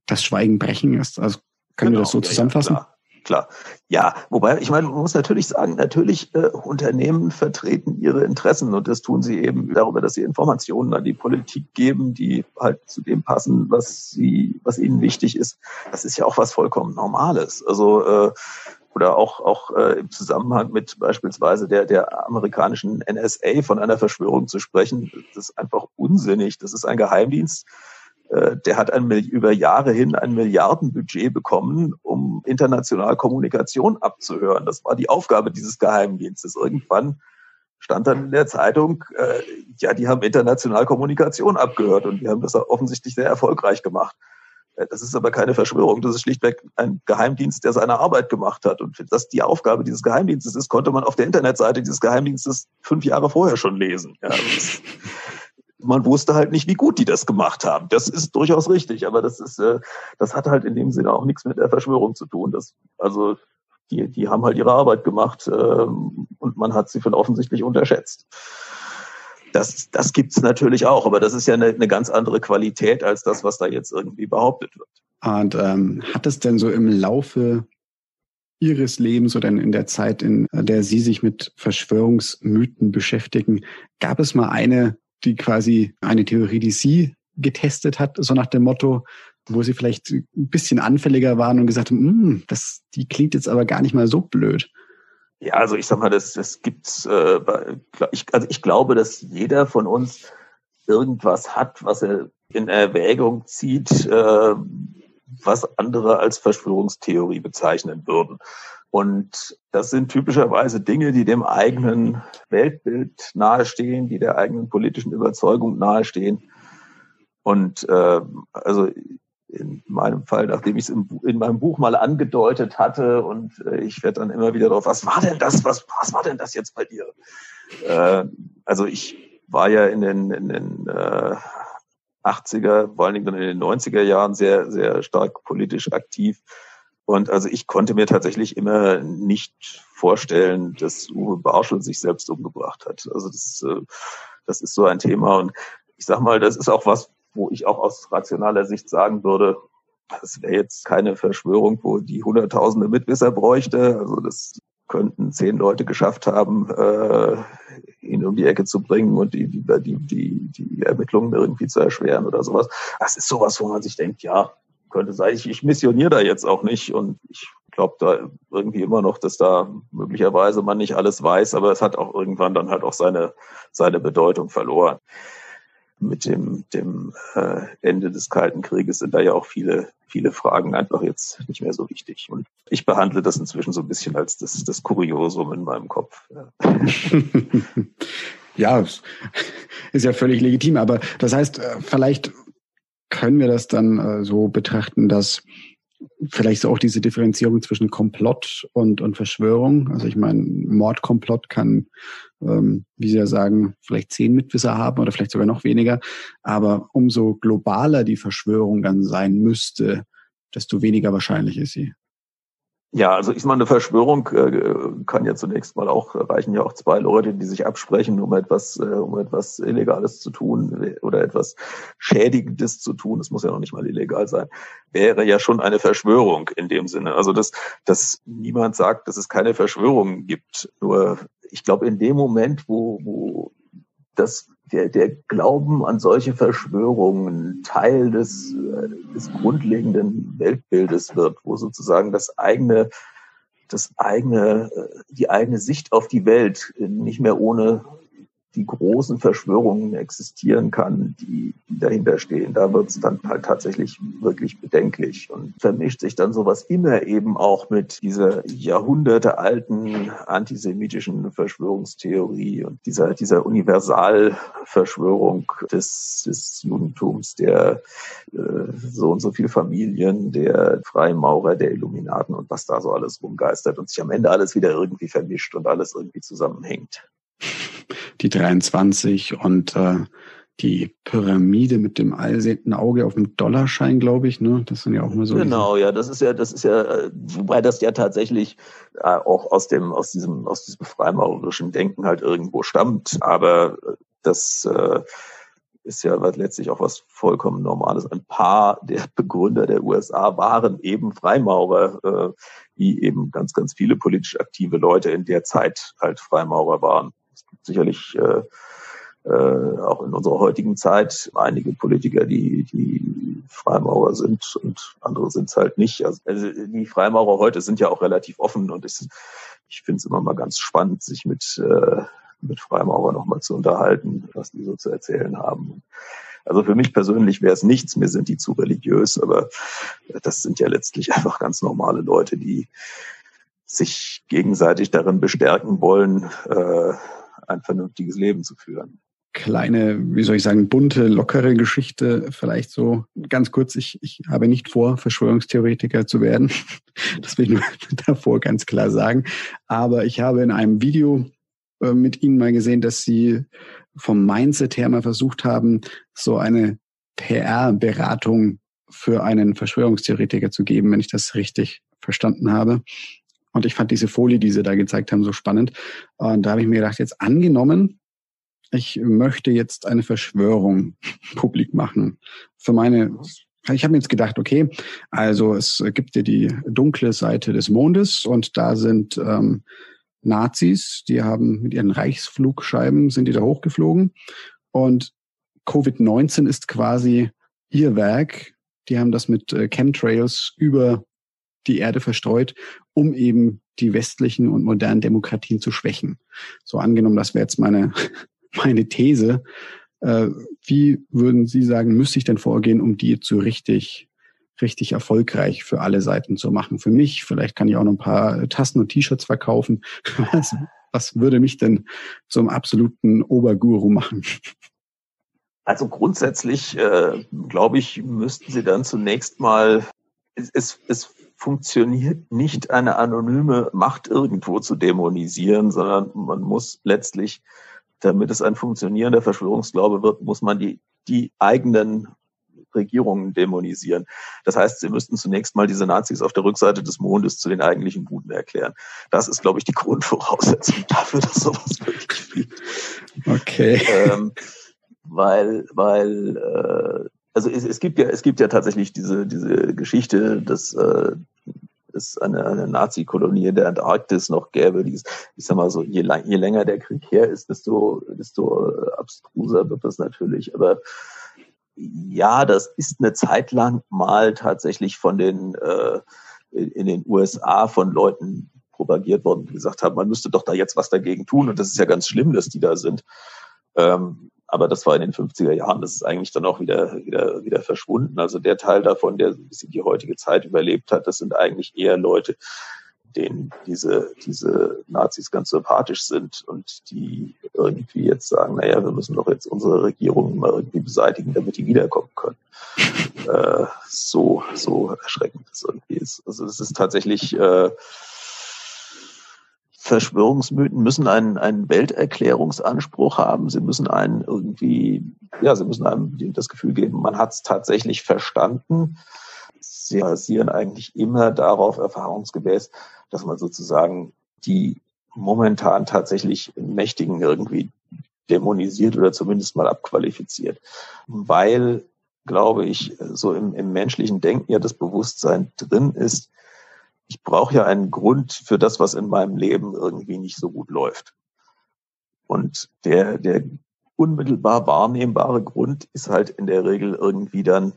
das Schweigen brechen. Also können genau, wir das so zusammenfassen? Ja, klar. Ja, wobei, ich meine, man muss natürlich sagen, natürlich äh, Unternehmen vertreten ihre Interessen und das tun sie eben darüber, dass sie Informationen an die Politik geben, die halt zu dem passen, was sie, was ihnen wichtig ist. Das ist ja auch was vollkommen Normales. Also äh, oder auch auch äh, im Zusammenhang mit beispielsweise der der amerikanischen NSA von einer Verschwörung zu sprechen, das ist einfach unsinnig. Das ist ein Geheimdienst, der hat ein, über Jahre hin ein Milliardenbudget bekommen, um international Kommunikation abzuhören. Das war die Aufgabe dieses Geheimdienstes. Irgendwann stand dann in der Zeitung, äh, ja, die haben international Kommunikation abgehört und die haben das offensichtlich sehr erfolgreich gemacht. Äh, das ist aber keine Verschwörung, das ist schlichtweg ein Geheimdienst, der seine Arbeit gemacht hat. Und dass die Aufgabe dieses Geheimdienstes ist, konnte man auf der Internetseite dieses Geheimdienstes fünf Jahre vorher schon lesen. Ja, man wusste halt nicht, wie gut die das gemacht haben. Das ist durchaus richtig, aber das ist, äh, das hat halt in dem Sinne auch nichts mit der Verschwörung zu tun. Das, also die, die haben halt ihre Arbeit gemacht äh, und man hat sie von offensichtlich unterschätzt. Das, das gibt's natürlich auch, aber das ist ja eine, eine ganz andere Qualität als das, was da jetzt irgendwie behauptet wird. Und ähm, hat es denn so im Laufe Ihres Lebens oder in der Zeit, in der Sie sich mit Verschwörungsmythen beschäftigen, gab es mal eine die quasi eine Theorie, die sie getestet hat, so nach dem Motto, wo sie vielleicht ein bisschen anfälliger waren und gesagt haben, hm, das, die klingt jetzt aber gar nicht mal so blöd. Ja, also ich sag mal, das, das gibt's. Äh, ich, also ich glaube, dass jeder von uns irgendwas hat, was er in Erwägung zieht, äh, was andere als Verschwörungstheorie bezeichnen würden. Und das sind typischerweise Dinge, die dem eigenen Weltbild nahestehen, die der eigenen politischen Überzeugung nahestehen. Und äh, also in meinem Fall, nachdem ich es in meinem Buch mal angedeutet hatte und äh, ich werde dann immer wieder drauf, was war denn das, was, was war denn das jetzt bei dir? Äh, also ich war ja in den, in den äh, 80er, vor allen Dingen dann in den 90er Jahren sehr, sehr stark politisch aktiv und also ich konnte mir tatsächlich immer nicht vorstellen, dass Uwe Barschel sich selbst umgebracht hat. Also das, äh, das ist so ein Thema. Und ich sag mal, das ist auch was, wo ich auch aus rationaler Sicht sagen würde, das wäre jetzt keine Verschwörung, wo die Hunderttausende Mitwisser bräuchte. Also das könnten zehn Leute geschafft haben, äh, ihn um die Ecke zu bringen und die, die, die, die Ermittlungen irgendwie zu erschweren oder sowas. Das ist sowas, wo man sich denkt, ja, könnte sein. Ich, ich missioniere da jetzt auch nicht und ich glaube da irgendwie immer noch, dass da möglicherweise man nicht alles weiß, aber es hat auch irgendwann dann halt auch seine, seine Bedeutung verloren. Mit dem, dem äh, Ende des Kalten Krieges sind da ja auch viele, viele Fragen einfach jetzt nicht mehr so wichtig. Und ich behandle das inzwischen so ein bisschen als das, das Kuriosum in meinem Kopf. Ja. [laughs] ja, ist ja völlig legitim. Aber das heißt, äh, vielleicht können wir das dann äh, so betrachten, dass vielleicht so auch diese Differenzierung zwischen Komplott und, und Verschwörung. Also ich meine, Mordkomplott kann, ähm, wie Sie ja sagen, vielleicht zehn Mitwisser haben oder vielleicht sogar noch weniger. Aber umso globaler die Verschwörung dann sein müsste, desto weniger wahrscheinlich ist sie. Ja, also ich meine, eine Verschwörung äh, kann ja zunächst mal auch, reichen ja auch zwei Leute, die sich absprechen, um etwas, äh, um etwas Illegales zu tun oder etwas Schädigendes zu tun. Es muss ja noch nicht mal illegal sein. Wäre ja schon eine Verschwörung in dem Sinne. Also dass, dass niemand sagt, dass es keine Verschwörungen gibt. Nur ich glaube, in dem Moment, wo, wo das der, der Glauben an solche Verschwörungen Teil des, äh, des grundlegenden Weltbildes wird, wo sozusagen das eigene, das eigene, äh, die eigene Sicht auf die Welt nicht mehr ohne die großen Verschwörungen existieren kann, die, die dahinter stehen. Da wird es dann halt tatsächlich wirklich bedenklich und vermischt sich dann sowas immer eben auch mit dieser jahrhundertealten antisemitischen Verschwörungstheorie und dieser, dieser Universalverschwörung des, des Judentums, der äh, so und so viele Familien, der Freimaurer, der Illuminaten und was da so alles rumgeistert und sich am Ende alles wieder irgendwie vermischt und alles irgendwie zusammenhängt die 23 und äh, die Pyramide mit dem allsehenden Auge auf dem Dollarschein, glaube ich, ne? Das sind ja auch immer so. Genau, ja, das ist ja, das ist ja, wobei das ja tatsächlich äh, auch aus dem, aus diesem, aus diesem freimaurerischen Denken halt irgendwo stammt. Aber das äh, ist ja letztlich auch was vollkommen Normales. Ein paar der Begründer der USA waren eben Freimaurer, äh, wie eben ganz, ganz viele politisch aktive Leute in der Zeit halt Freimaurer waren. Sicherlich äh, äh, auch in unserer heutigen Zeit einige Politiker, die, die Freimaurer sind und andere sind es halt nicht. Also, also die Freimaurer heute sind ja auch relativ offen und ich, ich finde es immer mal ganz spannend, sich mit äh, mit Freimaurer nochmal zu unterhalten, was die so zu erzählen haben. Also für mich persönlich wäre es nichts, mir sind die zu religiös, aber das sind ja letztlich [laughs] einfach ganz normale Leute, die sich gegenseitig darin bestärken wollen, äh, ein vernünftiges Leben zu führen kleine, wie soll ich sagen, bunte, lockere Geschichte. Vielleicht so ganz kurz. Ich, ich habe nicht vor, Verschwörungstheoretiker zu werden. [laughs] Das will ich nur [laughs] davor ganz klar sagen. Aber ich habe in einem Video äh, mit Ihnen mal gesehen, dass Sie vom Mindset her mal versucht haben, so eine PR-Beratung für einen Verschwörungstheoretiker zu geben, wenn ich das richtig verstanden habe. Und ich fand diese Folie, die Sie da gezeigt haben, so spannend. Und da habe ich mir gedacht, jetzt angenommen, ich möchte jetzt eine Verschwörung [laughs] publik machen für meine ich habe mir jetzt gedacht, okay, also es gibt ja die dunkle Seite des Mondes und da sind ähm, Nazis, die haben mit ihren Reichsflugscheiben sind die da hochgeflogen und Covid-19 ist quasi ihr Werk. Die haben das mit äh, Chemtrails über die Erde verstreut, um eben die westlichen und modernen Demokratien zu schwächen. So angenommen, das wäre jetzt meine, [laughs] meine These. Äh, wie würden Sie sagen, müsste ich denn vorgehen, um die zu richtig richtig erfolgreich für alle Seiten zu machen. Für mich, vielleicht kann ich auch noch ein paar Tassen und T-Shirts verkaufen. [laughs] Was, was würde mich denn zum absoluten Oberguru machen? Also grundsätzlich, äh, glaube ich, müssten Sie dann zunächst mal, es, es, es funktioniert nicht, eine anonyme Macht irgendwo zu dämonisieren, sondern man muss letztlich, damit es ein funktionierender Verschwörungsglaube wird, muss man die, die eigenen Regierungen dämonisieren. Das heißt, sie müssten zunächst mal diese Nazis auf der Rückseite des Mondes zu den eigentlichen Guten erklären. Das ist, glaube ich, die Grundvoraussetzung [laughs] dafür, dass sowas wirklich gibt. Okay. Ähm, weil, weil, äh, also es, es gibt ja, es gibt ja tatsächlich diese, diese Geschichte, dass äh, es eine, eine Nazi-Kolonie in der Antarktis noch gäbe. Die ist, ich sag mal so, je, lang, je länger der Krieg her ist, desto, desto abstruser wird das natürlich. Aber ja, das ist eine Zeit lang mal tatsächlich von den äh, in den USA von Leuten propagiert worden, die gesagt haben, man müsste doch da jetzt was dagegen tun. Und das ist ja ganz schlimm, dass die da sind. Ähm, aber das war in den 50er Jahren, das ist eigentlich dann auch wieder, wieder, wieder verschwunden. Also der Teil davon, der ein bisschen die heutige Zeit überlebt hat, das sind eigentlich eher Leute, denen diese, diese Nazis ganz sympathisch sind und die irgendwie jetzt sagen, naja, wir müssen doch jetzt unsere Regierung mal irgendwie beseitigen, damit die wiederkommen können. [laughs] äh, so, so erschreckend das irgendwie ist. Also es ist tatsächlich, äh, Verschwörungsmythen müssen einen, einen Welterklärungsanspruch haben. Sie müssen einen irgendwie, ja, sie müssen einem das Gefühl geben, man hat es tatsächlich verstanden. Sie basieren eigentlich immer darauf, erfahrungsgemäß, dass man sozusagen die momentan tatsächlich Mächtigen irgendwie dämonisiert oder zumindest mal abqualifiziert. Weil, glaube ich, so im, im menschlichen Denken ja das Bewusstsein drin ist, ich brauche ja einen Grund für das, was in meinem Leben irgendwie nicht so gut läuft. Und der, der unmittelbar wahrnehmbare Grund ist halt in der Regel irgendwie dann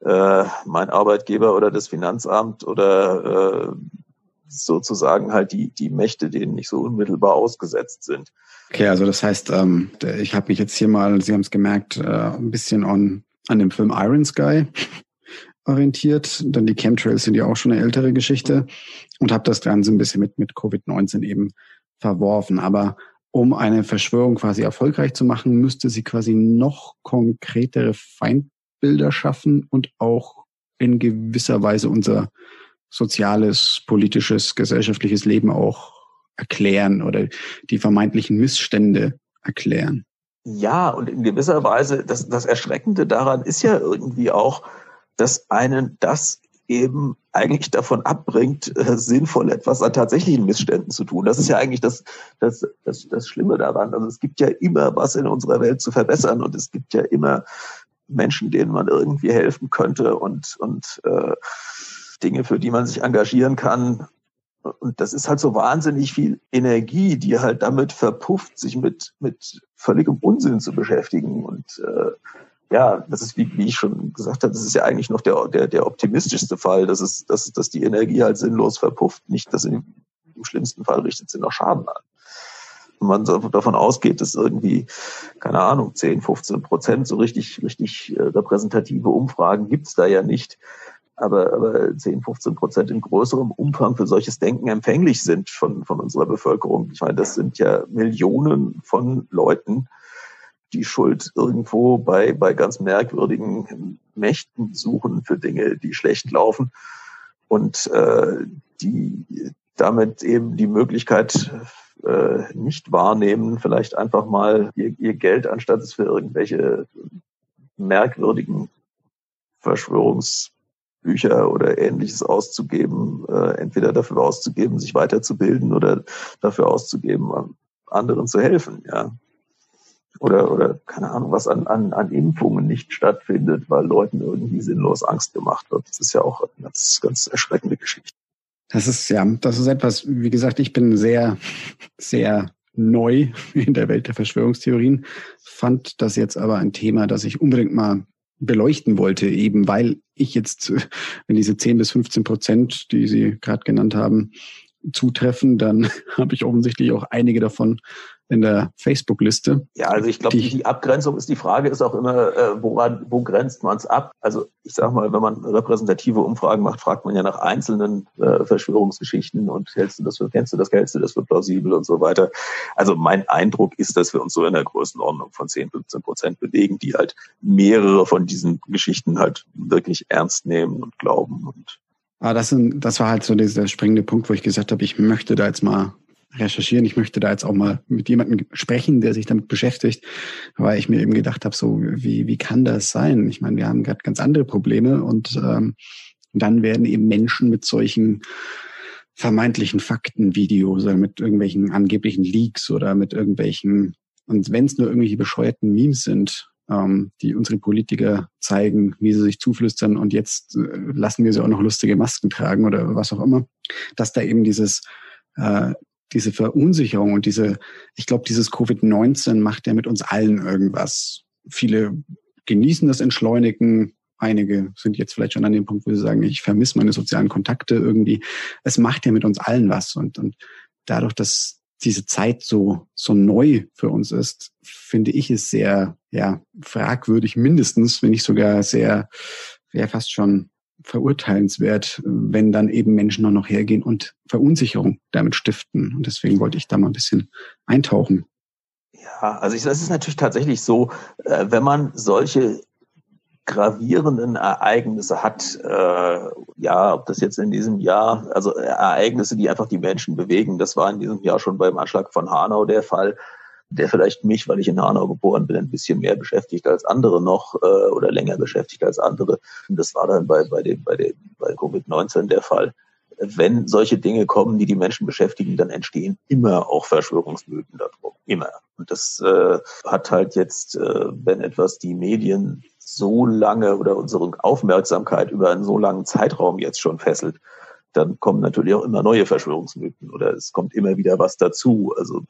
äh, mein Arbeitgeber oder das Finanzamt oder äh, sozusagen halt die, die Mächte, denen nicht so unmittelbar ausgesetzt sind. Okay, also das heißt, ähm, ich habe mich jetzt hier mal, Sie haben es gemerkt, äh, ein bisschen on, an dem Film Iron Sky orientiert. Dann die Chemtrails sind ja auch schon eine ältere Geschichte und habe das Ganze ein bisschen mit, mit Covid-19 eben verworfen. Aber um eine Verschwörung quasi erfolgreich zu machen, müsste sie quasi noch konkretere Feindbilder schaffen und auch in gewisser Weise unser soziales, politisches, gesellschaftliches Leben auch erklären oder die vermeintlichen Missstände erklären. Ja, und in gewisser Weise, das, das Erschreckende daran ist ja irgendwie auch, dass einen das eben eigentlich davon abbringt, äh, sinnvoll etwas an tatsächlichen Missständen zu tun. Das ist ja eigentlich das, das, das, das Schlimme daran. Also es gibt ja immer was in unserer Welt zu verbessern und es gibt ja immer Menschen, denen man irgendwie helfen könnte und, und äh, Dinge, für die man sich engagieren kann. Und das ist halt so wahnsinnig viel Energie, die halt damit verpufft, sich mit, mit völligem Unsinn zu beschäftigen. Und äh, ja, das ist, wie, wie ich schon gesagt habe, das ist ja eigentlich noch der, der, der optimistischste Fall, dass, es, dass, dass die Energie halt sinnlos verpufft, nicht, dass in, im schlimmsten Fall richtet sie noch Schaden an. Wenn man davon ausgeht, dass irgendwie, keine Ahnung, 10, 15 Prozent so richtig, richtig äh, repräsentative Umfragen gibt's da ja nicht. Aber, aber 10, 15 Prozent in größerem Umfang für solches Denken empfänglich sind von, von unserer Bevölkerung. Ich meine, das sind ja Millionen von Leuten, die Schuld irgendwo bei, bei ganz merkwürdigen Mächten suchen für Dinge, die schlecht laufen. Und äh, die damit eben die Möglichkeit äh, nicht wahrnehmen, vielleicht einfach mal ihr, ihr Geld, anstatt es für irgendwelche merkwürdigen Verschwörungsbücher oder ähnliches auszugeben, äh, entweder dafür auszugeben, sich weiterzubilden oder dafür auszugeben, anderen zu helfen, ja oder, oder keine Ahnung, was an, an, an Impfungen nicht stattfindet, weil Leuten irgendwie sinnlos Angst gemacht wird. Das ist ja auch eine ganz, ganz erschreckende Geschichte. Das ist ja, das ist etwas, wie gesagt, ich bin sehr, sehr neu in der Welt der Verschwörungstheorien, fand das jetzt aber ein Thema, das ich unbedingt mal beleuchten wollte, eben weil ich jetzt, wenn diese 10 bis 15 Prozent, die Sie gerade genannt haben, zutreffen, dann [laughs] habe ich offensichtlich auch einige davon in der Facebook-Liste. Ja, also ich glaube, die, die, Abgrenzung ist die Frage, ist auch immer, äh, woran, wo grenzt man es ab? Also ich sage mal, wenn man repräsentative Umfragen macht, fragt man ja nach einzelnen äh, Verschwörungsgeschichten und hältst du das für, kennst du das, hältst du das für plausibel und so weiter. Also mein Eindruck ist, dass wir uns so in der Größenordnung von 10, 15 Prozent bewegen, die halt mehrere von diesen Geschichten halt wirklich ernst nehmen und glauben und Ah, das, sind, das war halt so dieser springende Punkt, wo ich gesagt habe, ich möchte da jetzt mal recherchieren. Ich möchte da jetzt auch mal mit jemandem sprechen, der sich damit beschäftigt, weil ich mir eben gedacht habe, so wie, wie kann das sein? Ich meine, wir haben gerade ganz andere Probleme und ähm, dann werden eben Menschen mit solchen vermeintlichen Faktenvideos oder mit irgendwelchen angeblichen Leaks oder mit irgendwelchen, und wenn es nur irgendwelche bescheuerten Memes sind, ähm, die unsere Politiker zeigen, wie sie sich zuflüstern und jetzt äh, lassen wir sie auch noch lustige Masken tragen oder was auch immer, dass da eben dieses äh, diese Verunsicherung und diese, ich glaube, dieses Covid-19 macht ja mit uns allen irgendwas. Viele genießen das Entschleunigen, einige sind jetzt vielleicht schon an dem Punkt, wo sie sagen, ich vermisse meine sozialen Kontakte irgendwie. Es macht ja mit uns allen was und, und dadurch, dass diese Zeit so, so neu für uns ist, finde ich es sehr, ja, fragwürdig mindestens, wenn nicht sogar sehr, ja, fast schon verurteilenswert, wenn dann eben Menschen auch noch hergehen und Verunsicherung damit stiften. Und deswegen wollte ich da mal ein bisschen eintauchen. Ja, also ich, das ist natürlich tatsächlich so, äh, wenn man solche gravierenden Ereignisse hat, äh, ja, ob das jetzt in diesem Jahr, also Ereignisse, die einfach die Menschen bewegen, das war in diesem Jahr schon beim Anschlag von Hanau der Fall, der vielleicht mich, weil ich in Hanau geboren bin, ein bisschen mehr beschäftigt als andere noch äh, oder länger beschäftigt als andere. Und das war dann bei, bei, dem, bei, dem, bei Covid-19 der Fall. Wenn solche Dinge kommen, die die Menschen beschäftigen, dann entstehen immer auch Verschwörungsmythen darum. Immer. Und das äh, hat halt jetzt, äh, wenn etwas die Medien so lange oder unsere Aufmerksamkeit über einen so langen Zeitraum jetzt schon fesselt, dann kommen natürlich auch immer neue Verschwörungsmythen oder es kommt immer wieder was dazu. Also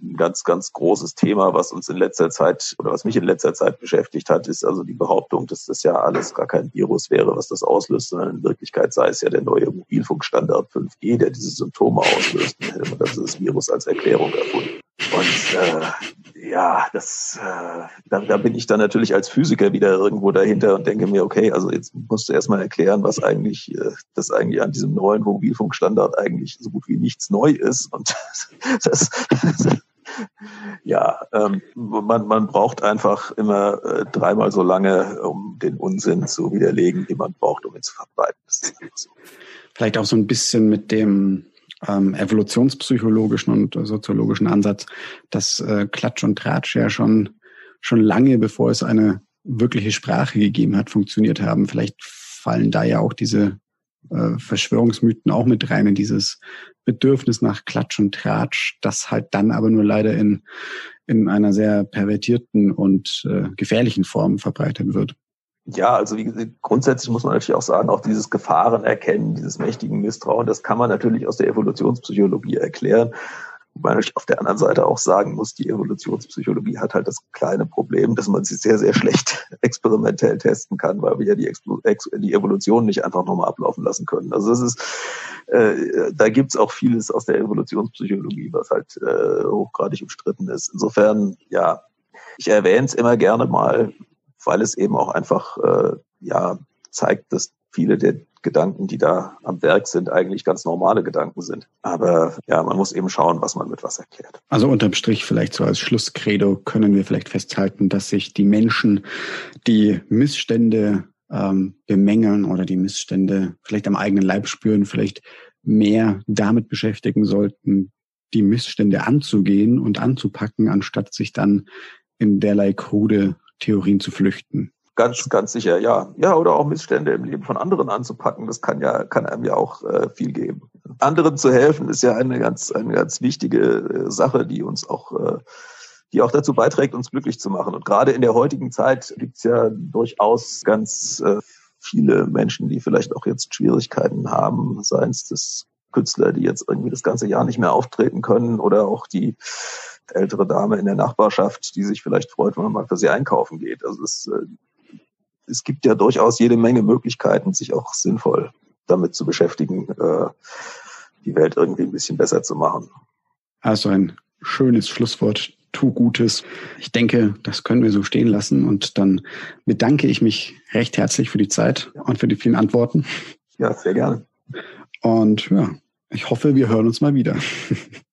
ein ganz, ganz großes Thema, was uns in letzter Zeit oder was mich in letzter Zeit beschäftigt hat, ist also die Behauptung, dass das ja alles gar kein Virus wäre, was das auslöst, sondern in Wirklichkeit sei es ja der neue Mobilfunkstandard 5G, der diese Symptome auslöst. Dann hätte man das Virus als Erklärung erfunden. Und äh, ja, das, äh, da, da bin ich dann natürlich als Physiker wieder irgendwo dahinter und denke mir, okay, also jetzt musst du erstmal erklären, was eigentlich, äh, das eigentlich an diesem neuen Mobilfunkstandard eigentlich so gut wie nichts neu ist. Und [laughs] das, das [laughs] ja, ähm, man, man braucht einfach immer äh, dreimal so lange, um den Unsinn zu widerlegen, wie man braucht, um ihn zu verbreiten. Vielleicht auch so ein bisschen mit dem ähm, evolutionspsychologischen und soziologischen Ansatz, dass äh, Klatsch und Tratsch ja schon, schon lange, bevor es eine wirkliche Sprache gegeben hat, funktioniert haben. Vielleicht fallen da ja auch diese äh, Verschwörungsmythen auch mit rein in dieses Bedürfnis nach Klatsch und Tratsch, das halt dann aber nur leider in, in einer sehr pervertierten und äh, gefährlichen Form verbreitet wird. Ja, also wie, grundsätzlich muss man natürlich auch sagen, auch dieses Gefahren erkennen, dieses mächtigen Misstrauen, das kann man natürlich aus der Evolutionspsychologie erklären. Wobei man auf der anderen Seite auch sagen muss, die Evolutionspsychologie hat halt das kleine Problem, dass man sie sehr, sehr schlecht [laughs] experimentell testen kann, weil wir ja die, die Evolution nicht einfach nochmal ablaufen lassen können. Also das ist, äh, da gibt's auch vieles aus der Evolutionspsychologie, was halt äh, hochgradig umstritten ist. Insofern, ja, ich erwähne es immer gerne mal, weil es eben auch einfach äh, ja zeigt, dass viele der Gedanken, die da am Werk sind, eigentlich ganz normale Gedanken sind. Aber ja, man muss eben schauen, was man mit was erklärt. Also unterm Strich vielleicht so als Schlusskredo können wir vielleicht festhalten, dass sich die Menschen, die Missstände ähm, bemängeln oder die Missstände vielleicht am eigenen Leib spüren, vielleicht mehr damit beschäftigen sollten, die Missstände anzugehen und anzupacken, anstatt sich dann in derlei krude Theorien zu flüchten. Ganz, ganz sicher, ja. Ja, oder auch Missstände im Leben von anderen anzupacken, das kann ja, kann einem ja auch äh, viel geben. Anderen zu helfen ist ja eine ganz, eine ganz wichtige äh, Sache, die uns auch, äh, die auch dazu beiträgt, uns glücklich zu machen. Und gerade in der heutigen Zeit gibt es ja durchaus ganz äh, viele Menschen, die vielleicht auch jetzt Schwierigkeiten haben, seien es das Künstler, die jetzt irgendwie das ganze Jahr nicht mehr auftreten können oder auch die ältere Dame in der Nachbarschaft, die sich vielleicht freut, wenn man mal für sie einkaufen geht. Also es, äh, es gibt ja durchaus jede Menge Möglichkeiten, sich auch sinnvoll damit zu beschäftigen, äh, die Welt irgendwie ein bisschen besser zu machen. Also ein schönes Schlusswort. Tu Gutes. Ich denke, das können wir so stehen lassen. Und dann bedanke ich mich recht herzlich für die Zeit und für die vielen Antworten. Ja, sehr gerne. Und ja, ich hoffe, wir hören uns mal wieder. [laughs]